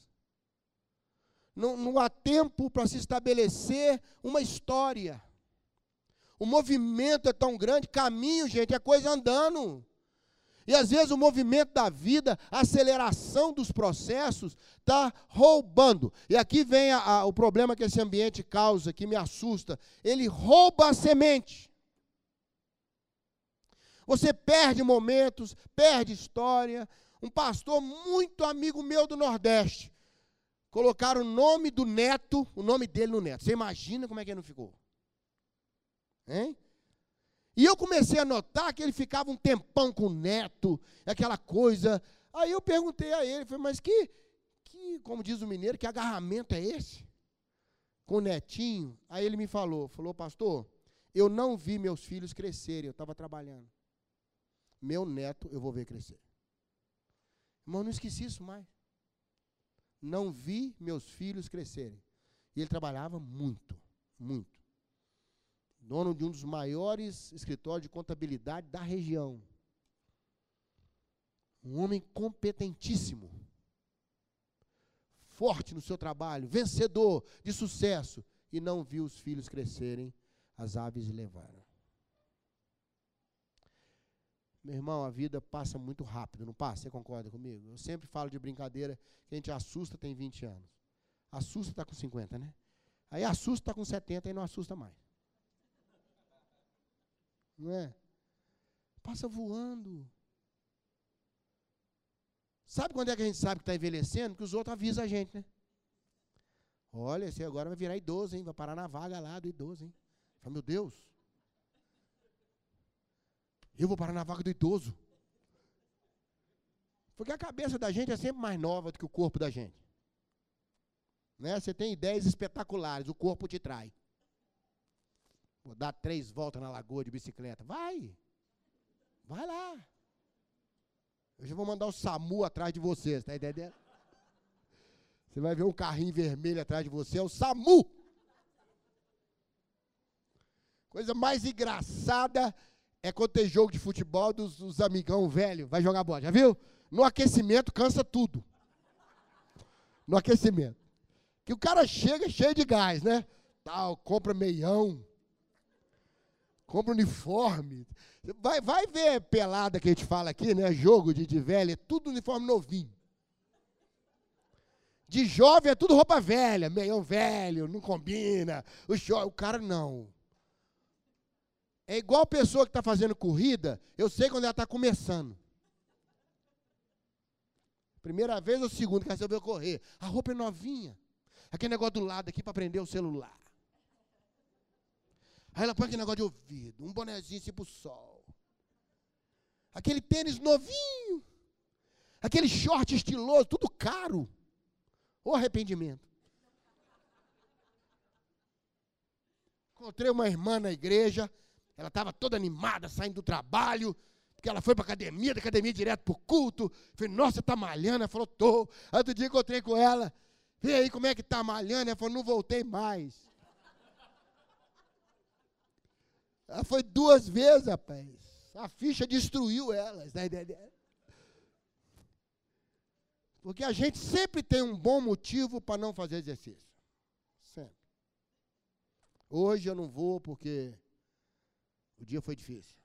Não, não há tempo para se estabelecer uma história. O movimento é tão grande, caminho, gente, é coisa andando. E às vezes o movimento da vida, a aceleração dos processos, está roubando. E aqui vem a, a, o problema que esse ambiente causa, que me assusta. Ele rouba a semente. Você perde momentos, perde história. Um pastor muito amigo meu do Nordeste. Colocaram o nome do neto, o nome dele no neto. Você imagina como é que ele não ficou? Hein? E eu comecei a notar que ele ficava um tempão com o neto, aquela coisa. Aí eu perguntei a ele, falei, mas que, que, como diz o mineiro, que agarramento é esse? Com o netinho. Aí ele me falou, falou, pastor, eu não vi meus filhos crescerem, eu estava trabalhando meu neto eu vou ver crescer. Irmão, não esqueci isso mais. Não vi meus filhos crescerem. E ele trabalhava muito, muito. Dono de um dos maiores escritórios de contabilidade da região. Um homem competentíssimo. Forte no seu trabalho, vencedor, de sucesso. E não viu os filhos crescerem, as aves levaram. Meu irmão, a vida passa muito rápido, não passa? Você concorda comigo? Eu sempre falo de brincadeira que a gente assusta tem 20 anos. Assusta está com 50, né? Aí assusta está com 70 e não assusta mais. Não é? Passa voando. Sabe quando é que a gente sabe que está envelhecendo? Que os outros avisam a gente, né? Olha, esse agora vai virar idoso, hein? Vai parar na vaga lá do idoso, hein? Fala, meu Deus. Eu vou parar na vaga do idoso. Porque a cabeça da gente é sempre mais nova do que o corpo da gente. Né? Você tem ideias espetaculares, o corpo te trai. Vou dar três voltas na lagoa de bicicleta. Vai! Vai lá! Eu já vou mandar o SAMU atrás de você, está entendendo? Você vai ver um carrinho vermelho atrás de você, é o SAMU! Coisa mais engraçada é quando tem jogo de futebol dos, dos amigão velho, vai jogar bola, já viu? No aquecimento cansa tudo. No aquecimento. Que o cara chega cheio de gás, né? Tal, compra meião, compra uniforme. Vai, vai ver pelada que a gente fala aqui, né? Jogo de, de velho, é tudo uniforme novinho. De jovem é tudo roupa velha, meião velho, não combina. O, o cara não. É igual a pessoa que está fazendo corrida, eu sei quando ela está começando. Primeira vez ou segunda que resolveu correr. A roupa é novinha. Aquele negócio do lado aqui para prender o celular. Aí ela põe aquele negócio de ouvido, um bonezinho assim para o sol. Aquele tênis novinho. Aquele short estiloso, tudo caro. O arrependimento. Encontrei uma irmã na igreja, ela estava toda animada, saindo do trabalho, porque ela foi para a academia, da academia direto para o culto. Falei, nossa, está malhando? Ela falou, tô. Outro dia encontrei com ela. E aí, como é que está malhando? Ela falou, não voltei mais. Ela foi duas vezes, rapaz. A ficha destruiu ela. Tá porque a gente sempre tem um bom motivo para não fazer exercício. Sempre. Hoje eu não vou porque o dia foi difícil.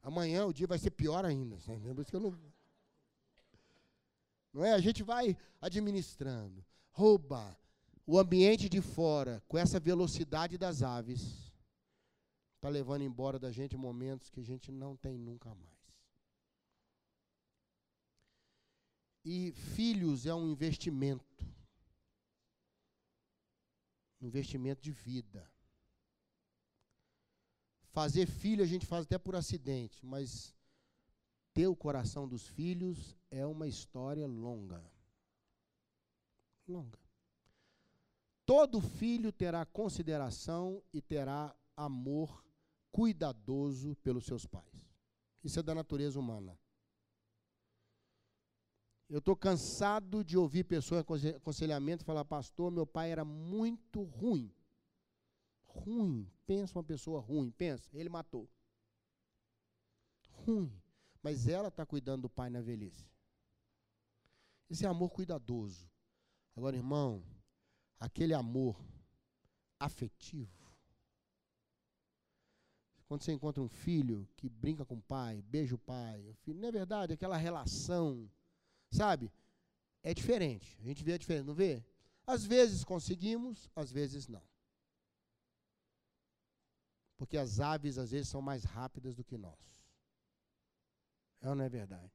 Amanhã o dia vai ser pior ainda. Por isso que eu não. Não é? A gente vai administrando. Rouba o ambiente de fora com essa velocidade das aves. Está levando embora da gente momentos que a gente não tem nunca mais. E filhos é um investimento. Investimento de vida. Fazer filho a gente faz até por acidente, mas ter o coração dos filhos é uma história longa. Longa. Todo filho terá consideração e terá amor cuidadoso pelos seus pais. Isso é da natureza humana. Eu estou cansado de ouvir pessoas em aconselhamento falar, pastor, meu pai era muito ruim ruim. Pensa uma pessoa ruim, pensa, ele matou. Ruim. Mas ela está cuidando do pai na velhice. Esse é amor cuidadoso. Agora, irmão, aquele amor afetivo. Quando você encontra um filho que brinca com o pai, beija o pai, o filho, não é verdade? Aquela relação, sabe? É diferente. A gente vê a diferença, não vê? Às vezes conseguimos, às vezes não. Porque as aves às vezes são mais rápidas do que nós. É ou não é verdade?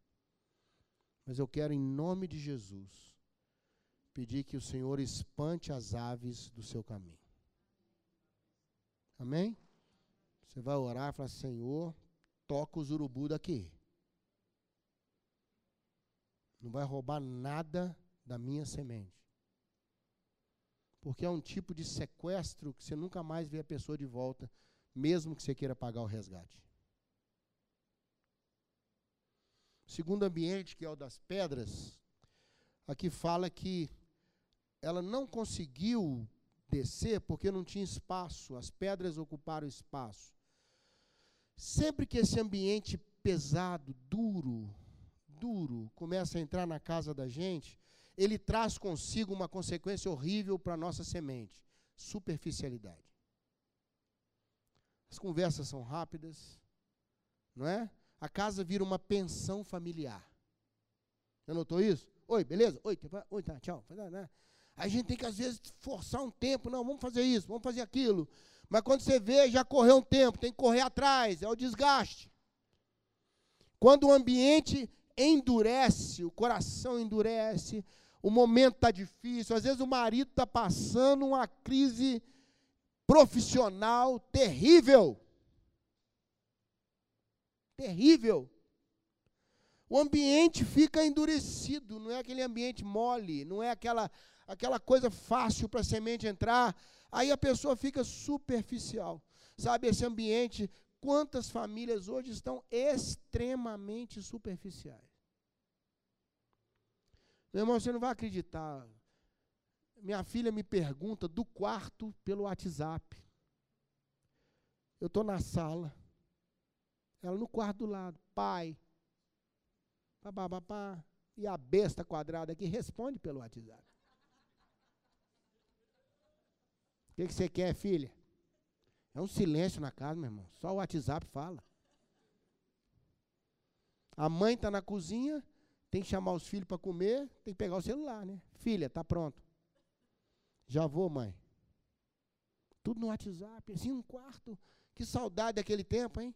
Mas eu quero, em nome de Jesus, pedir que o Senhor espante as aves do seu caminho. Amém? Você vai orar e falar: Senhor, toca os urubu daqui. Não vai roubar nada da minha semente. Porque é um tipo de sequestro que você nunca mais vê a pessoa de volta mesmo que você queira pagar o resgate. O segundo ambiente, que é o das pedras, aqui fala que ela não conseguiu descer porque não tinha espaço, as pedras ocuparam espaço. Sempre que esse ambiente pesado, duro, duro, começa a entrar na casa da gente, ele traz consigo uma consequência horrível para a nossa semente: superficialidade. As conversas são rápidas, não é? A casa vira uma pensão familiar. Já notou isso? Oi, beleza? Oi, oi tá, tchau. Né? A gente tem que, às vezes, forçar um tempo. Não, vamos fazer isso, vamos fazer aquilo. Mas quando você vê, já correu um tempo, tem que correr atrás, é o desgaste. Quando o ambiente endurece, o coração endurece, o momento está difícil, às vezes o marido está passando uma crise profissional terrível. Terrível. O ambiente fica endurecido, não é aquele ambiente mole, não é aquela, aquela coisa fácil para a semente entrar. Aí a pessoa fica superficial. Sabe, esse ambiente, quantas famílias hoje estão extremamente superficiais. Meu irmão, você não vai acreditar minha filha me pergunta do quarto pelo WhatsApp. Eu estou na sala. Ela no quarto do lado. Pai. Papá, papá. E a besta quadrada aqui responde pelo WhatsApp. O que, que você quer, filha? É um silêncio na casa, meu irmão. Só o WhatsApp fala. A mãe está na cozinha, tem que chamar os filhos para comer, tem que pegar o celular, né? Filha, está pronto. Já vou, mãe. Tudo no WhatsApp, assim, um quarto. Que saudade daquele tempo, hein?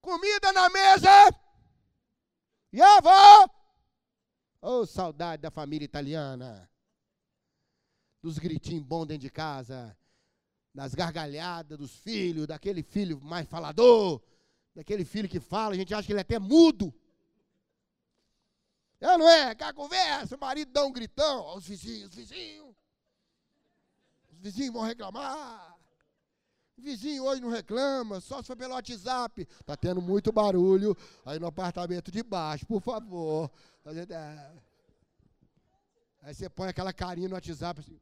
Comida na mesa! Já vou! Oh, saudade da família italiana. Dos gritinhos bons dentro de casa. Das gargalhadas dos filhos, daquele filho mais falador. Daquele filho que fala, a gente acha que ele é até mudo. É, não é? Aquela conversa, o marido dá um gritão. Os vizinhos, os vizinhos. Os vizinhos vão reclamar. Vizinho hoje não reclama, só se for pelo WhatsApp. Está tendo muito barulho aí no apartamento de baixo, por favor. É. Aí você põe aquela carinha no WhatsApp assim.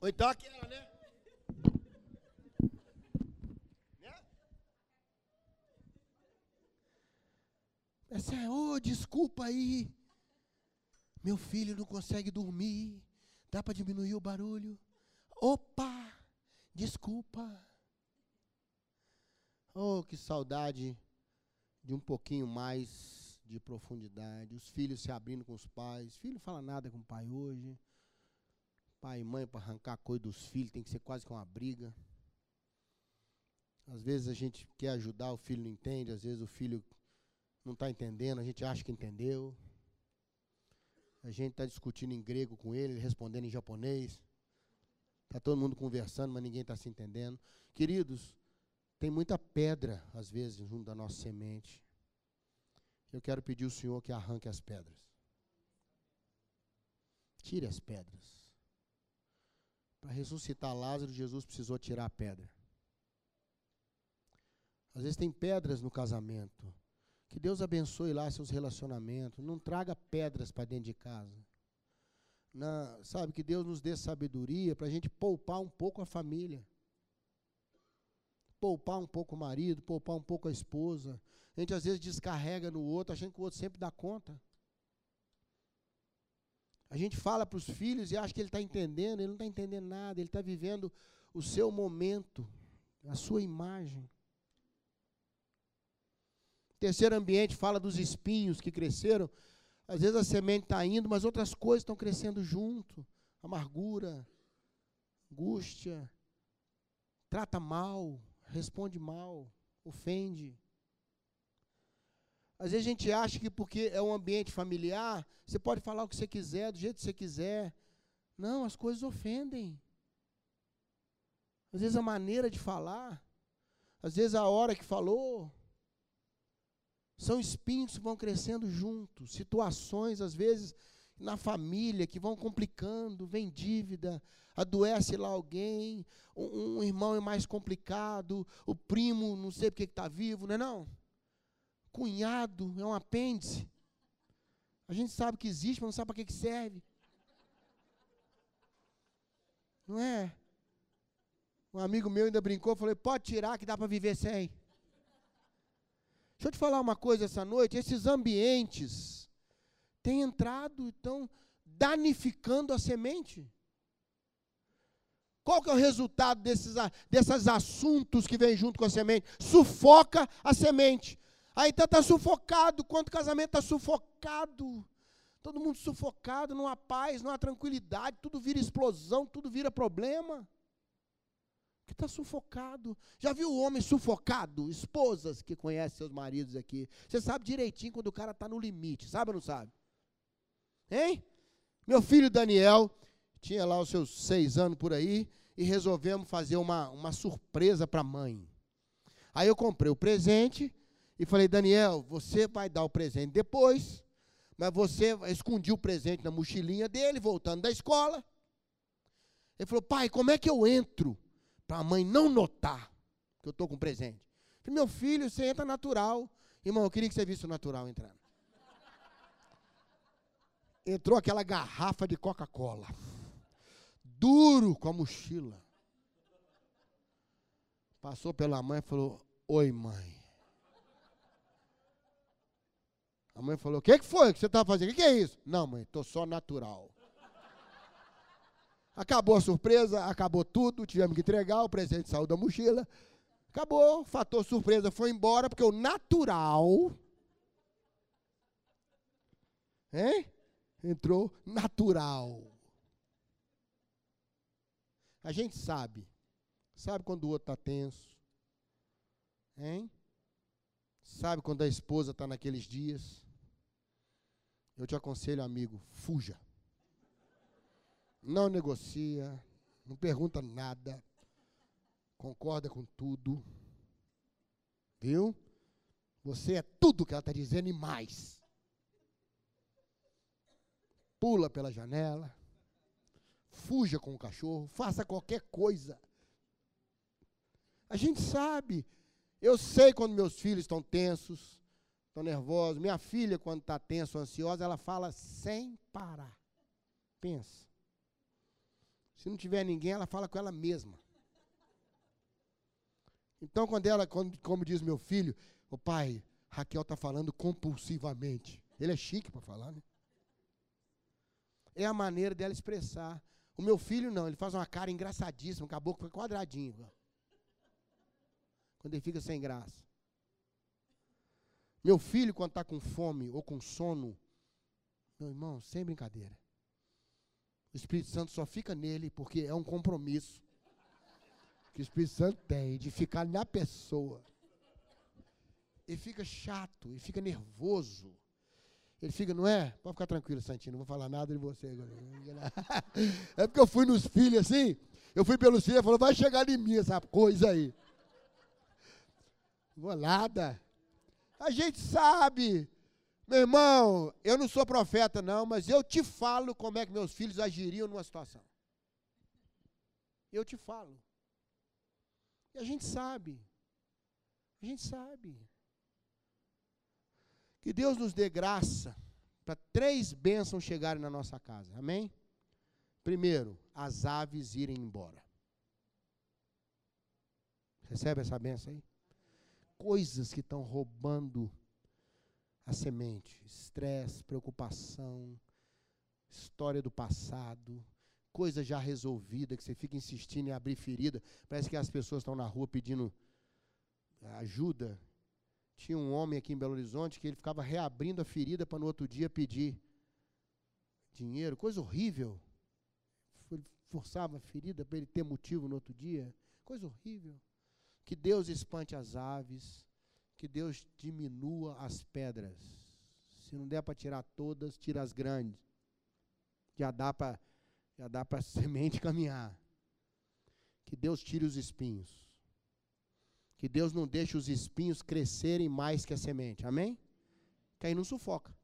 Ou então aquela, né? né? Essa oh, desculpa aí. Meu filho não consegue dormir. Dá para diminuir o barulho? Opa! Desculpa. Oh, que saudade de um pouquinho mais de profundidade. Os filhos se abrindo com os pais. Filho fala nada com o pai hoje. Pai e mãe para arrancar coisa dos filhos tem que ser quase que uma briga. Às vezes a gente quer ajudar, o filho não entende, às vezes o filho não está entendendo, a gente acha que entendeu. A gente está discutindo em grego com ele, respondendo em japonês. Está todo mundo conversando, mas ninguém está se entendendo. Queridos, tem muita pedra, às vezes, junto da nossa semente. Eu quero pedir ao Senhor que arranque as pedras. Tire as pedras. Para ressuscitar Lázaro, Jesus precisou tirar a pedra. Às vezes tem pedras no casamento. Que Deus abençoe lá seus relacionamentos. Não traga pedras para dentro de casa. Na, sabe, que Deus nos dê sabedoria para a gente poupar um pouco a família. Poupar um pouco o marido, poupar um pouco a esposa. A gente às vezes descarrega no outro, achando que o outro sempre dá conta. A gente fala para os filhos e acha que ele está entendendo, ele não está entendendo nada, ele está vivendo o seu momento, a sua imagem. Terceiro ambiente fala dos espinhos que cresceram. Às vezes a semente está indo, mas outras coisas estão crescendo junto. Amargura, angústia, trata mal, responde mal, ofende. Às vezes a gente acha que porque é um ambiente familiar, você pode falar o que você quiser, do jeito que você quiser. Não, as coisas ofendem. Às vezes a maneira de falar, às vezes a hora que falou, são espinhos que vão crescendo juntos, situações, às vezes, na família, que vão complicando, vem dívida, adoece lá alguém, um, um irmão é mais complicado, o primo não sei porque está vivo, não é não? Cunhado é um apêndice. A gente sabe que existe, mas não sabe para que, que serve. Não é? Um amigo meu ainda brincou, falou, pode tirar que dá para viver sem. Deixa eu te falar uma coisa essa noite: esses ambientes têm entrado, estão danificando a semente. Qual que é o resultado desses, desses assuntos que vêm junto com a semente? Sufoca a semente. Aí está tá sufocado, quanto casamento está sufocado. Todo mundo sufocado, não há paz, não há tranquilidade, tudo vira explosão, tudo vira problema que está sufocado. Já viu o homem sufocado? Esposas que conhecem seus maridos aqui. Você sabe direitinho quando o cara está no limite, sabe ou não sabe? Hein? Meu filho Daniel tinha lá os seus seis anos por aí e resolvemos fazer uma, uma surpresa para a mãe. Aí eu comprei o presente e falei, Daniel, você vai dar o presente depois, mas você escondi o presente na mochilinha dele, voltando da escola. Ele falou, pai, como é que eu entro? Para a mãe não notar que eu estou com presente. Meu filho, você entra natural. Irmão, eu queria que você visse o natural entrando. Entrou aquela garrafa de Coca-Cola. Duro com a mochila. Passou pela mãe e falou: Oi, mãe. A mãe falou: O que, que foi que você estava fazendo? O que, que é isso? Não, mãe, estou só natural. Acabou a surpresa, acabou tudo, tivemos que entregar, o presente saiu da mochila. Acabou, fator surpresa foi embora, porque o natural. Hein? Entrou natural. A gente sabe. Sabe quando o outro está tenso. Hein? Sabe quando a esposa está naqueles dias. Eu te aconselho, amigo, fuja não negocia, não pergunta nada, concorda com tudo. Viu? Você é tudo que ela está dizendo e mais. Pula pela janela, fuja com o cachorro, faça qualquer coisa. A gente sabe. Eu sei quando meus filhos estão tensos, estão nervosos. Minha filha, quando está tensa ou ansiosa, ela fala sem parar. Pensa. Se não tiver ninguém, ela fala com ela mesma. Então, quando ela, quando, como diz meu filho, o pai, Raquel está falando compulsivamente. Ele é chique para falar, né? É a maneira dela expressar. O meu filho não, ele faz uma cara engraçadíssima, com a boca quadradinho. Quando ele fica sem graça. Meu filho, quando está com fome ou com sono, meu irmão, sem brincadeira. O Espírito Santo só fica nele porque é um compromisso que o Espírito Santo tem de ficar na pessoa. Ele fica chato, ele fica nervoso. Ele fica, não é? Pode ficar tranquilo, Santinho, não vou falar nada de você. [laughs] É porque eu fui nos filhos assim, eu fui pelos filhos e falou, vai chegar em mim essa coisa aí. Vou nada. A gente sabe. Meu irmão, eu não sou profeta não, mas eu te falo como é que meus filhos agiriam numa situação. Eu te falo. E a gente sabe. A gente sabe. Que Deus nos dê graça para três bênçãos chegarem na nossa casa. Amém? Primeiro, as aves irem embora. Recebe essa benção aí? Coisas que estão roubando a semente: estresse, preocupação, história do passado, coisa já resolvida que você fica insistindo em abrir ferida. Parece que as pessoas estão na rua pedindo ajuda tinha um homem aqui em Belo Horizonte que ele ficava reabrindo a ferida para no outro dia pedir dinheiro, coisa horrível. Forçava a ferida para ele ter motivo no outro dia, coisa horrível. Que Deus espante as aves, que Deus diminua as pedras. Se não der para tirar todas, tira as grandes. Já dá para dá para a [laughs] semente caminhar. Que Deus tire os espinhos. Que Deus não deixe os espinhos crescerem mais que a semente. Amém? Que aí não sufoca.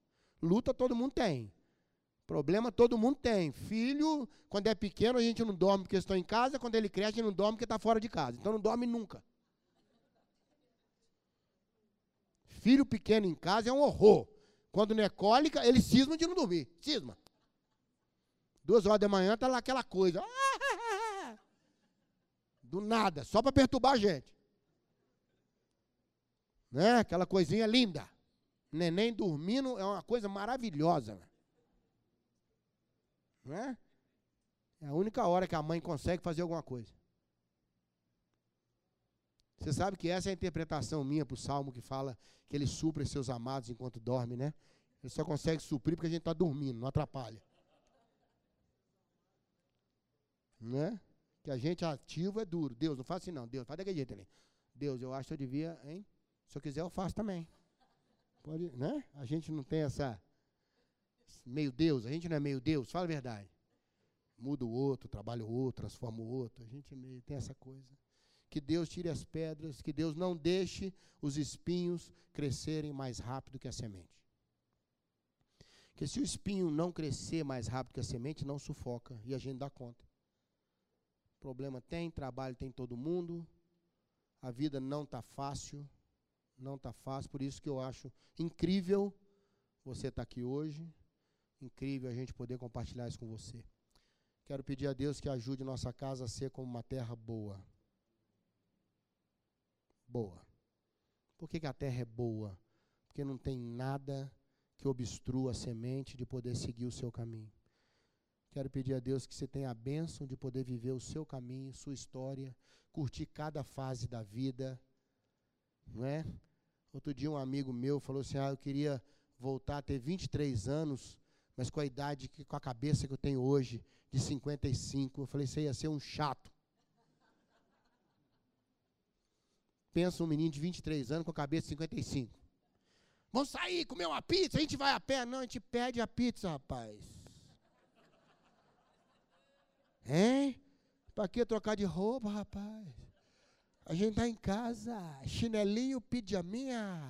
Luta todo mundo tem. Problema todo mundo tem. Filho, quando é pequeno, a gente não dorme porque estão em casa. Quando ele cresce, a gente não dorme porque está fora de casa. Então não dorme nunca. Filho pequeno em casa é um horror. Quando não é cólica, ele cisma de não dormir. Cisma. Duas horas da manhã está lá aquela coisa. [laughs] Do nada, só para perturbar a gente né? Aquela coisinha linda. Neném dormindo é uma coisa maravilhosa. Né? É a única hora que a mãe consegue fazer alguma coisa. Você sabe que essa é a interpretação minha para o salmo que fala que ele supre seus amados enquanto dorme, né? Ele só consegue suprir porque a gente está dormindo, não atrapalha. Né? Que a gente ativo é duro. Deus, não faz assim não. Deus, faz daquele jeito ali. Deus, eu acho que eu devia, hein? Se eu quiser, eu faço também. Pode, né? A gente não tem essa meio Deus, a gente não é meio Deus, fala a verdade. Muda o outro, trabalha o outro, transforma o outro. A gente tem essa coisa. Que Deus tire as pedras, que Deus não deixe os espinhos crescerem mais rápido que a semente. Que se o espinho não crescer mais rápido que a semente, não sufoca e a gente dá conta. Problema tem, trabalho tem todo mundo, a vida não está fácil, não está fácil, por isso que eu acho incrível você estar tá aqui hoje, incrível a gente poder compartilhar isso com você. Quero pedir a Deus que ajude nossa casa a ser como uma terra boa. Boa. Por que, que a terra é boa? Porque não tem nada que obstrua a semente de poder seguir o seu caminho. Quero pedir a Deus que você tenha a bênção de poder viver o seu caminho, sua história, curtir cada fase da vida, não é? Outro dia um amigo meu falou assim: "Ah, eu queria voltar a ter 23 anos, mas com a idade com a cabeça que eu tenho hoje, de 55". Eu falei: "Você ia ser um chato". Pensa um menino de 23 anos com a cabeça de 55. Vamos sair, comer uma pizza, a gente vai a pé. Não, a gente pede a pizza, rapaz. Hein? Para que trocar de roupa, rapaz? A gente está em casa, chinelinho, pijaminha.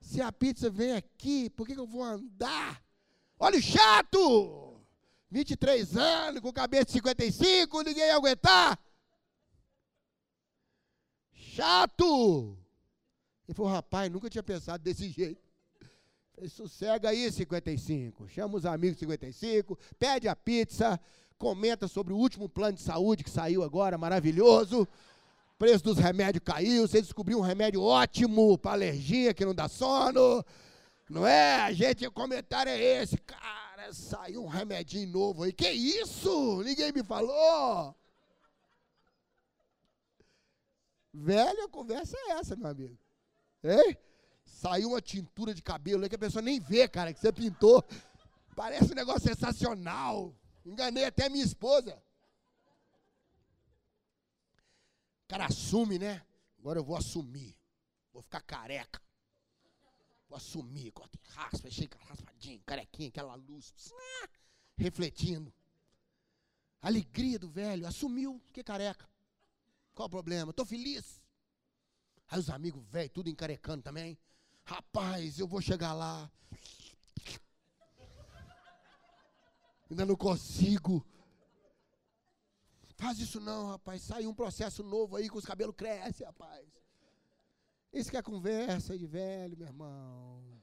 Se a pizza vem aqui, por que, que eu vou andar? Olha o chato! 23 anos, com cabeça de 55, ninguém ia aguentar. Chato! Ele falou, rapaz, nunca tinha pensado desse jeito. Falei, sossega aí, 55. Chama os amigos 55, pede a pizza, comenta sobre o último plano de saúde que saiu agora, maravilhoso preço dos remédios caiu, você descobriu um remédio ótimo para alergia que não dá sono. Não é? A gente, o comentário é esse. Cara, saiu um remedinho novo aí. Que isso? Ninguém me falou. Velho, a conversa é essa, meu amigo. Hein? Saiu uma tintura de cabelo aí que a pessoa nem vê, cara, que você pintou. Parece um negócio sensacional. Enganei até minha esposa. O cara assume, né? Agora eu vou assumir. Vou ficar careca. Vou assumir. Corta e raspa, achei raspadinho, carequinha, aquela luz. refletindo. Alegria do velho. Assumiu que careca. Qual o problema? Estou feliz. Aí os amigos velhos, tudo encarecando também. Rapaz, eu vou chegar lá. Ainda não consigo. Faz isso não, rapaz. Sai um processo novo aí que os cabelos crescem, rapaz. Isso que é conversa de velho, meu irmão.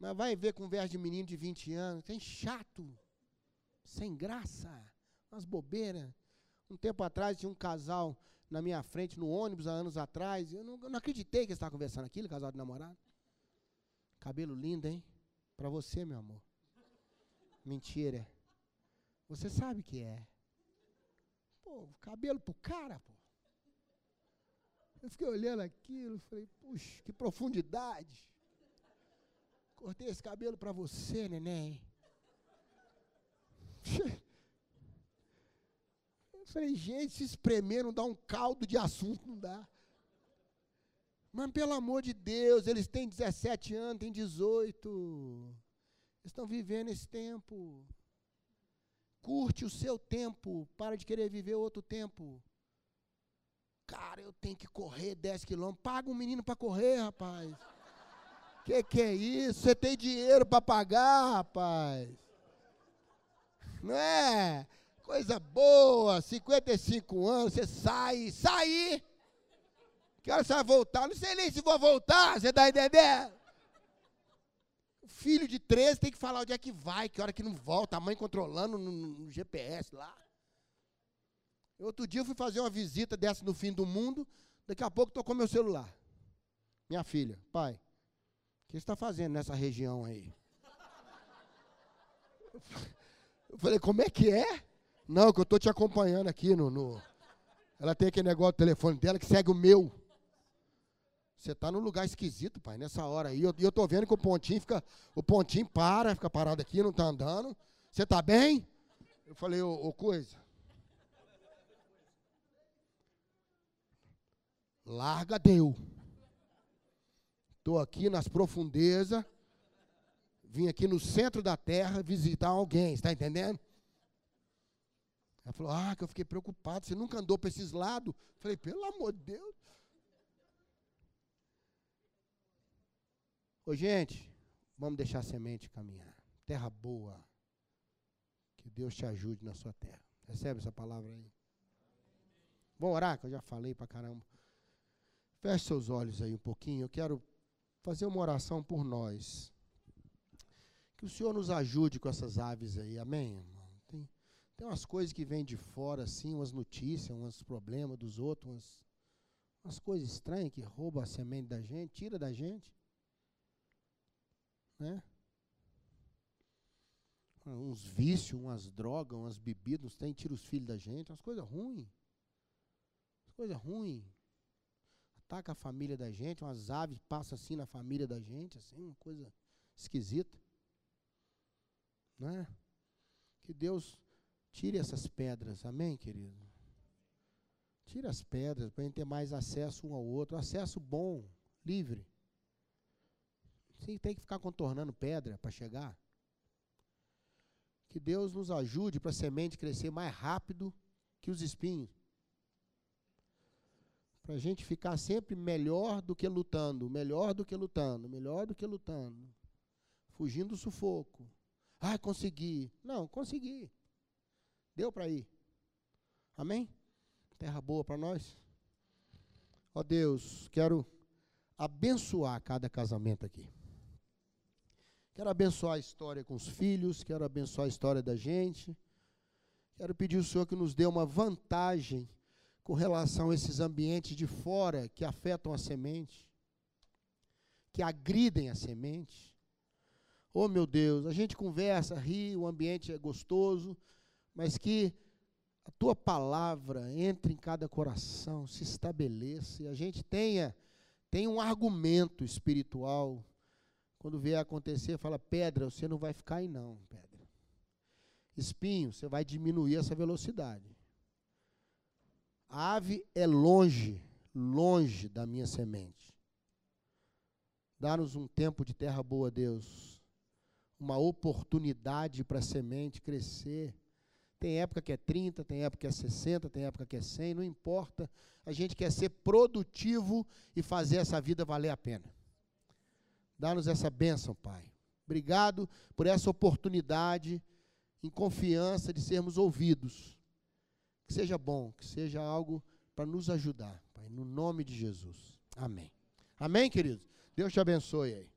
Mas vai ver conversa de menino de 20 anos. Tem chato. Sem graça. Umas bobeiras. Um tempo atrás tinha um casal na minha frente, no ônibus, há anos atrás. Eu não, eu não acreditei que eles estavam conversando aquilo, casal de namorado. Cabelo lindo, hein? Para você, meu amor. Mentira. Você sabe que é. Pô, cabelo pro cara, pô. Eu fiquei olhando aquilo, falei, puxa, que profundidade. Cortei esse cabelo para você, neném. [laughs] Eu falei, gente, se espremer não dá um caldo de assunto, não dá. Mas pelo amor de Deus, eles têm 17 anos, têm 18 estão vivendo esse tempo. Curte o seu tempo, para de querer viver outro tempo. Cara, eu tenho que correr 10 quilômetros. Paga um menino para correr, rapaz. Que que é isso? Você tem dinheiro para pagar, rapaz? Não é? Coisa boa, 55 anos, você sai, sai. Que hora você vai voltar? Não sei nem se vou voltar, você está entendendo? filho de 13 tem que falar onde é que vai, que hora que não volta, a mãe controlando no, no GPS lá. Outro dia eu fui fazer uma visita dessa no fim do mundo, daqui a pouco tocou meu celular. Minha filha, pai, o que você está fazendo nessa região aí? Eu falei, como é que é? Não, que eu estou te acompanhando aqui no, no. Ela tem aquele negócio do telefone dela que segue o meu. Você está num lugar esquisito, pai, nessa hora aí. E eu, eu tô vendo que o pontinho fica. O pontinho para, fica parado aqui, não está andando. Você está bem? Eu falei, ô, ô coisa. Larga deu. Estou aqui nas profundezas. Vim aqui no centro da terra visitar alguém, está entendendo? Ela falou, ah, que eu fiquei preocupado. Você nunca andou para esses lados? Falei, pelo amor de Deus. Ô, gente, vamos deixar a semente caminhar. Terra boa. Que Deus te ajude na sua terra. Recebe essa palavra aí? Vamos orar, que eu já falei pra caramba. Feche seus olhos aí um pouquinho. Eu quero fazer uma oração por nós. Que o Senhor nos ajude com essas aves aí. Amém? Tem, umas coisas que vêm de fora, assim, umas notícias, uns problemas dos outros, umas, umas coisas estranhas que roubam a semente da gente, tira da gente né? Uns vícios, umas drogas, umas bebidas, uns tem tira os filhos da gente, umas coisas ruins. Coisa ruim. Ataca a família da gente, umas aves passam assim na família da gente, assim, uma coisa esquisita. Né? Que Deus tire essas pedras, amém, querido? Tire as pedras para a gente ter mais acesso um ao outro, acesso bom, livre. Sim, tem que ficar contornando pedra para chegar. Que Deus nos ajude para a semente crescer mais rápido que os espinhos. Para a gente ficar sempre melhor do que lutando, melhor do que lutando, melhor do que lutando. Fugindo do sufoco. Ah, consegui. Não, consegui. Deu para ir. Amém? Terra boa para nós. Ó Deus, quero abençoar cada casamento aqui. Quero abençoar a história com os filhos, quero abençoar a história da gente. Quero pedir ao Senhor que nos dê uma vantagem com relação a esses ambientes de fora que afetam a semente, que agridem a semente. Oh, meu Deus, a gente conversa, ri, o ambiente é gostoso, mas que a tua palavra entre em cada coração, se estabeleça e a gente tenha, tenha um argumento espiritual. Quando vier acontecer, fala: pedra, você não vai ficar aí, não, pedra. Espinho, você vai diminuir essa velocidade. A ave é longe, longe da minha semente. Dá-nos um tempo de terra boa, Deus. Uma oportunidade para a semente crescer. Tem época que é 30, tem época que é 60, tem época que é 100, não importa. A gente quer ser produtivo e fazer essa vida valer a pena. Dá-nos essa bênção, Pai. Obrigado por essa oportunidade, em confiança de sermos ouvidos. Que seja bom, que seja algo para nos ajudar, Pai, no nome de Jesus. Amém. Amém, queridos? Deus te abençoe aí.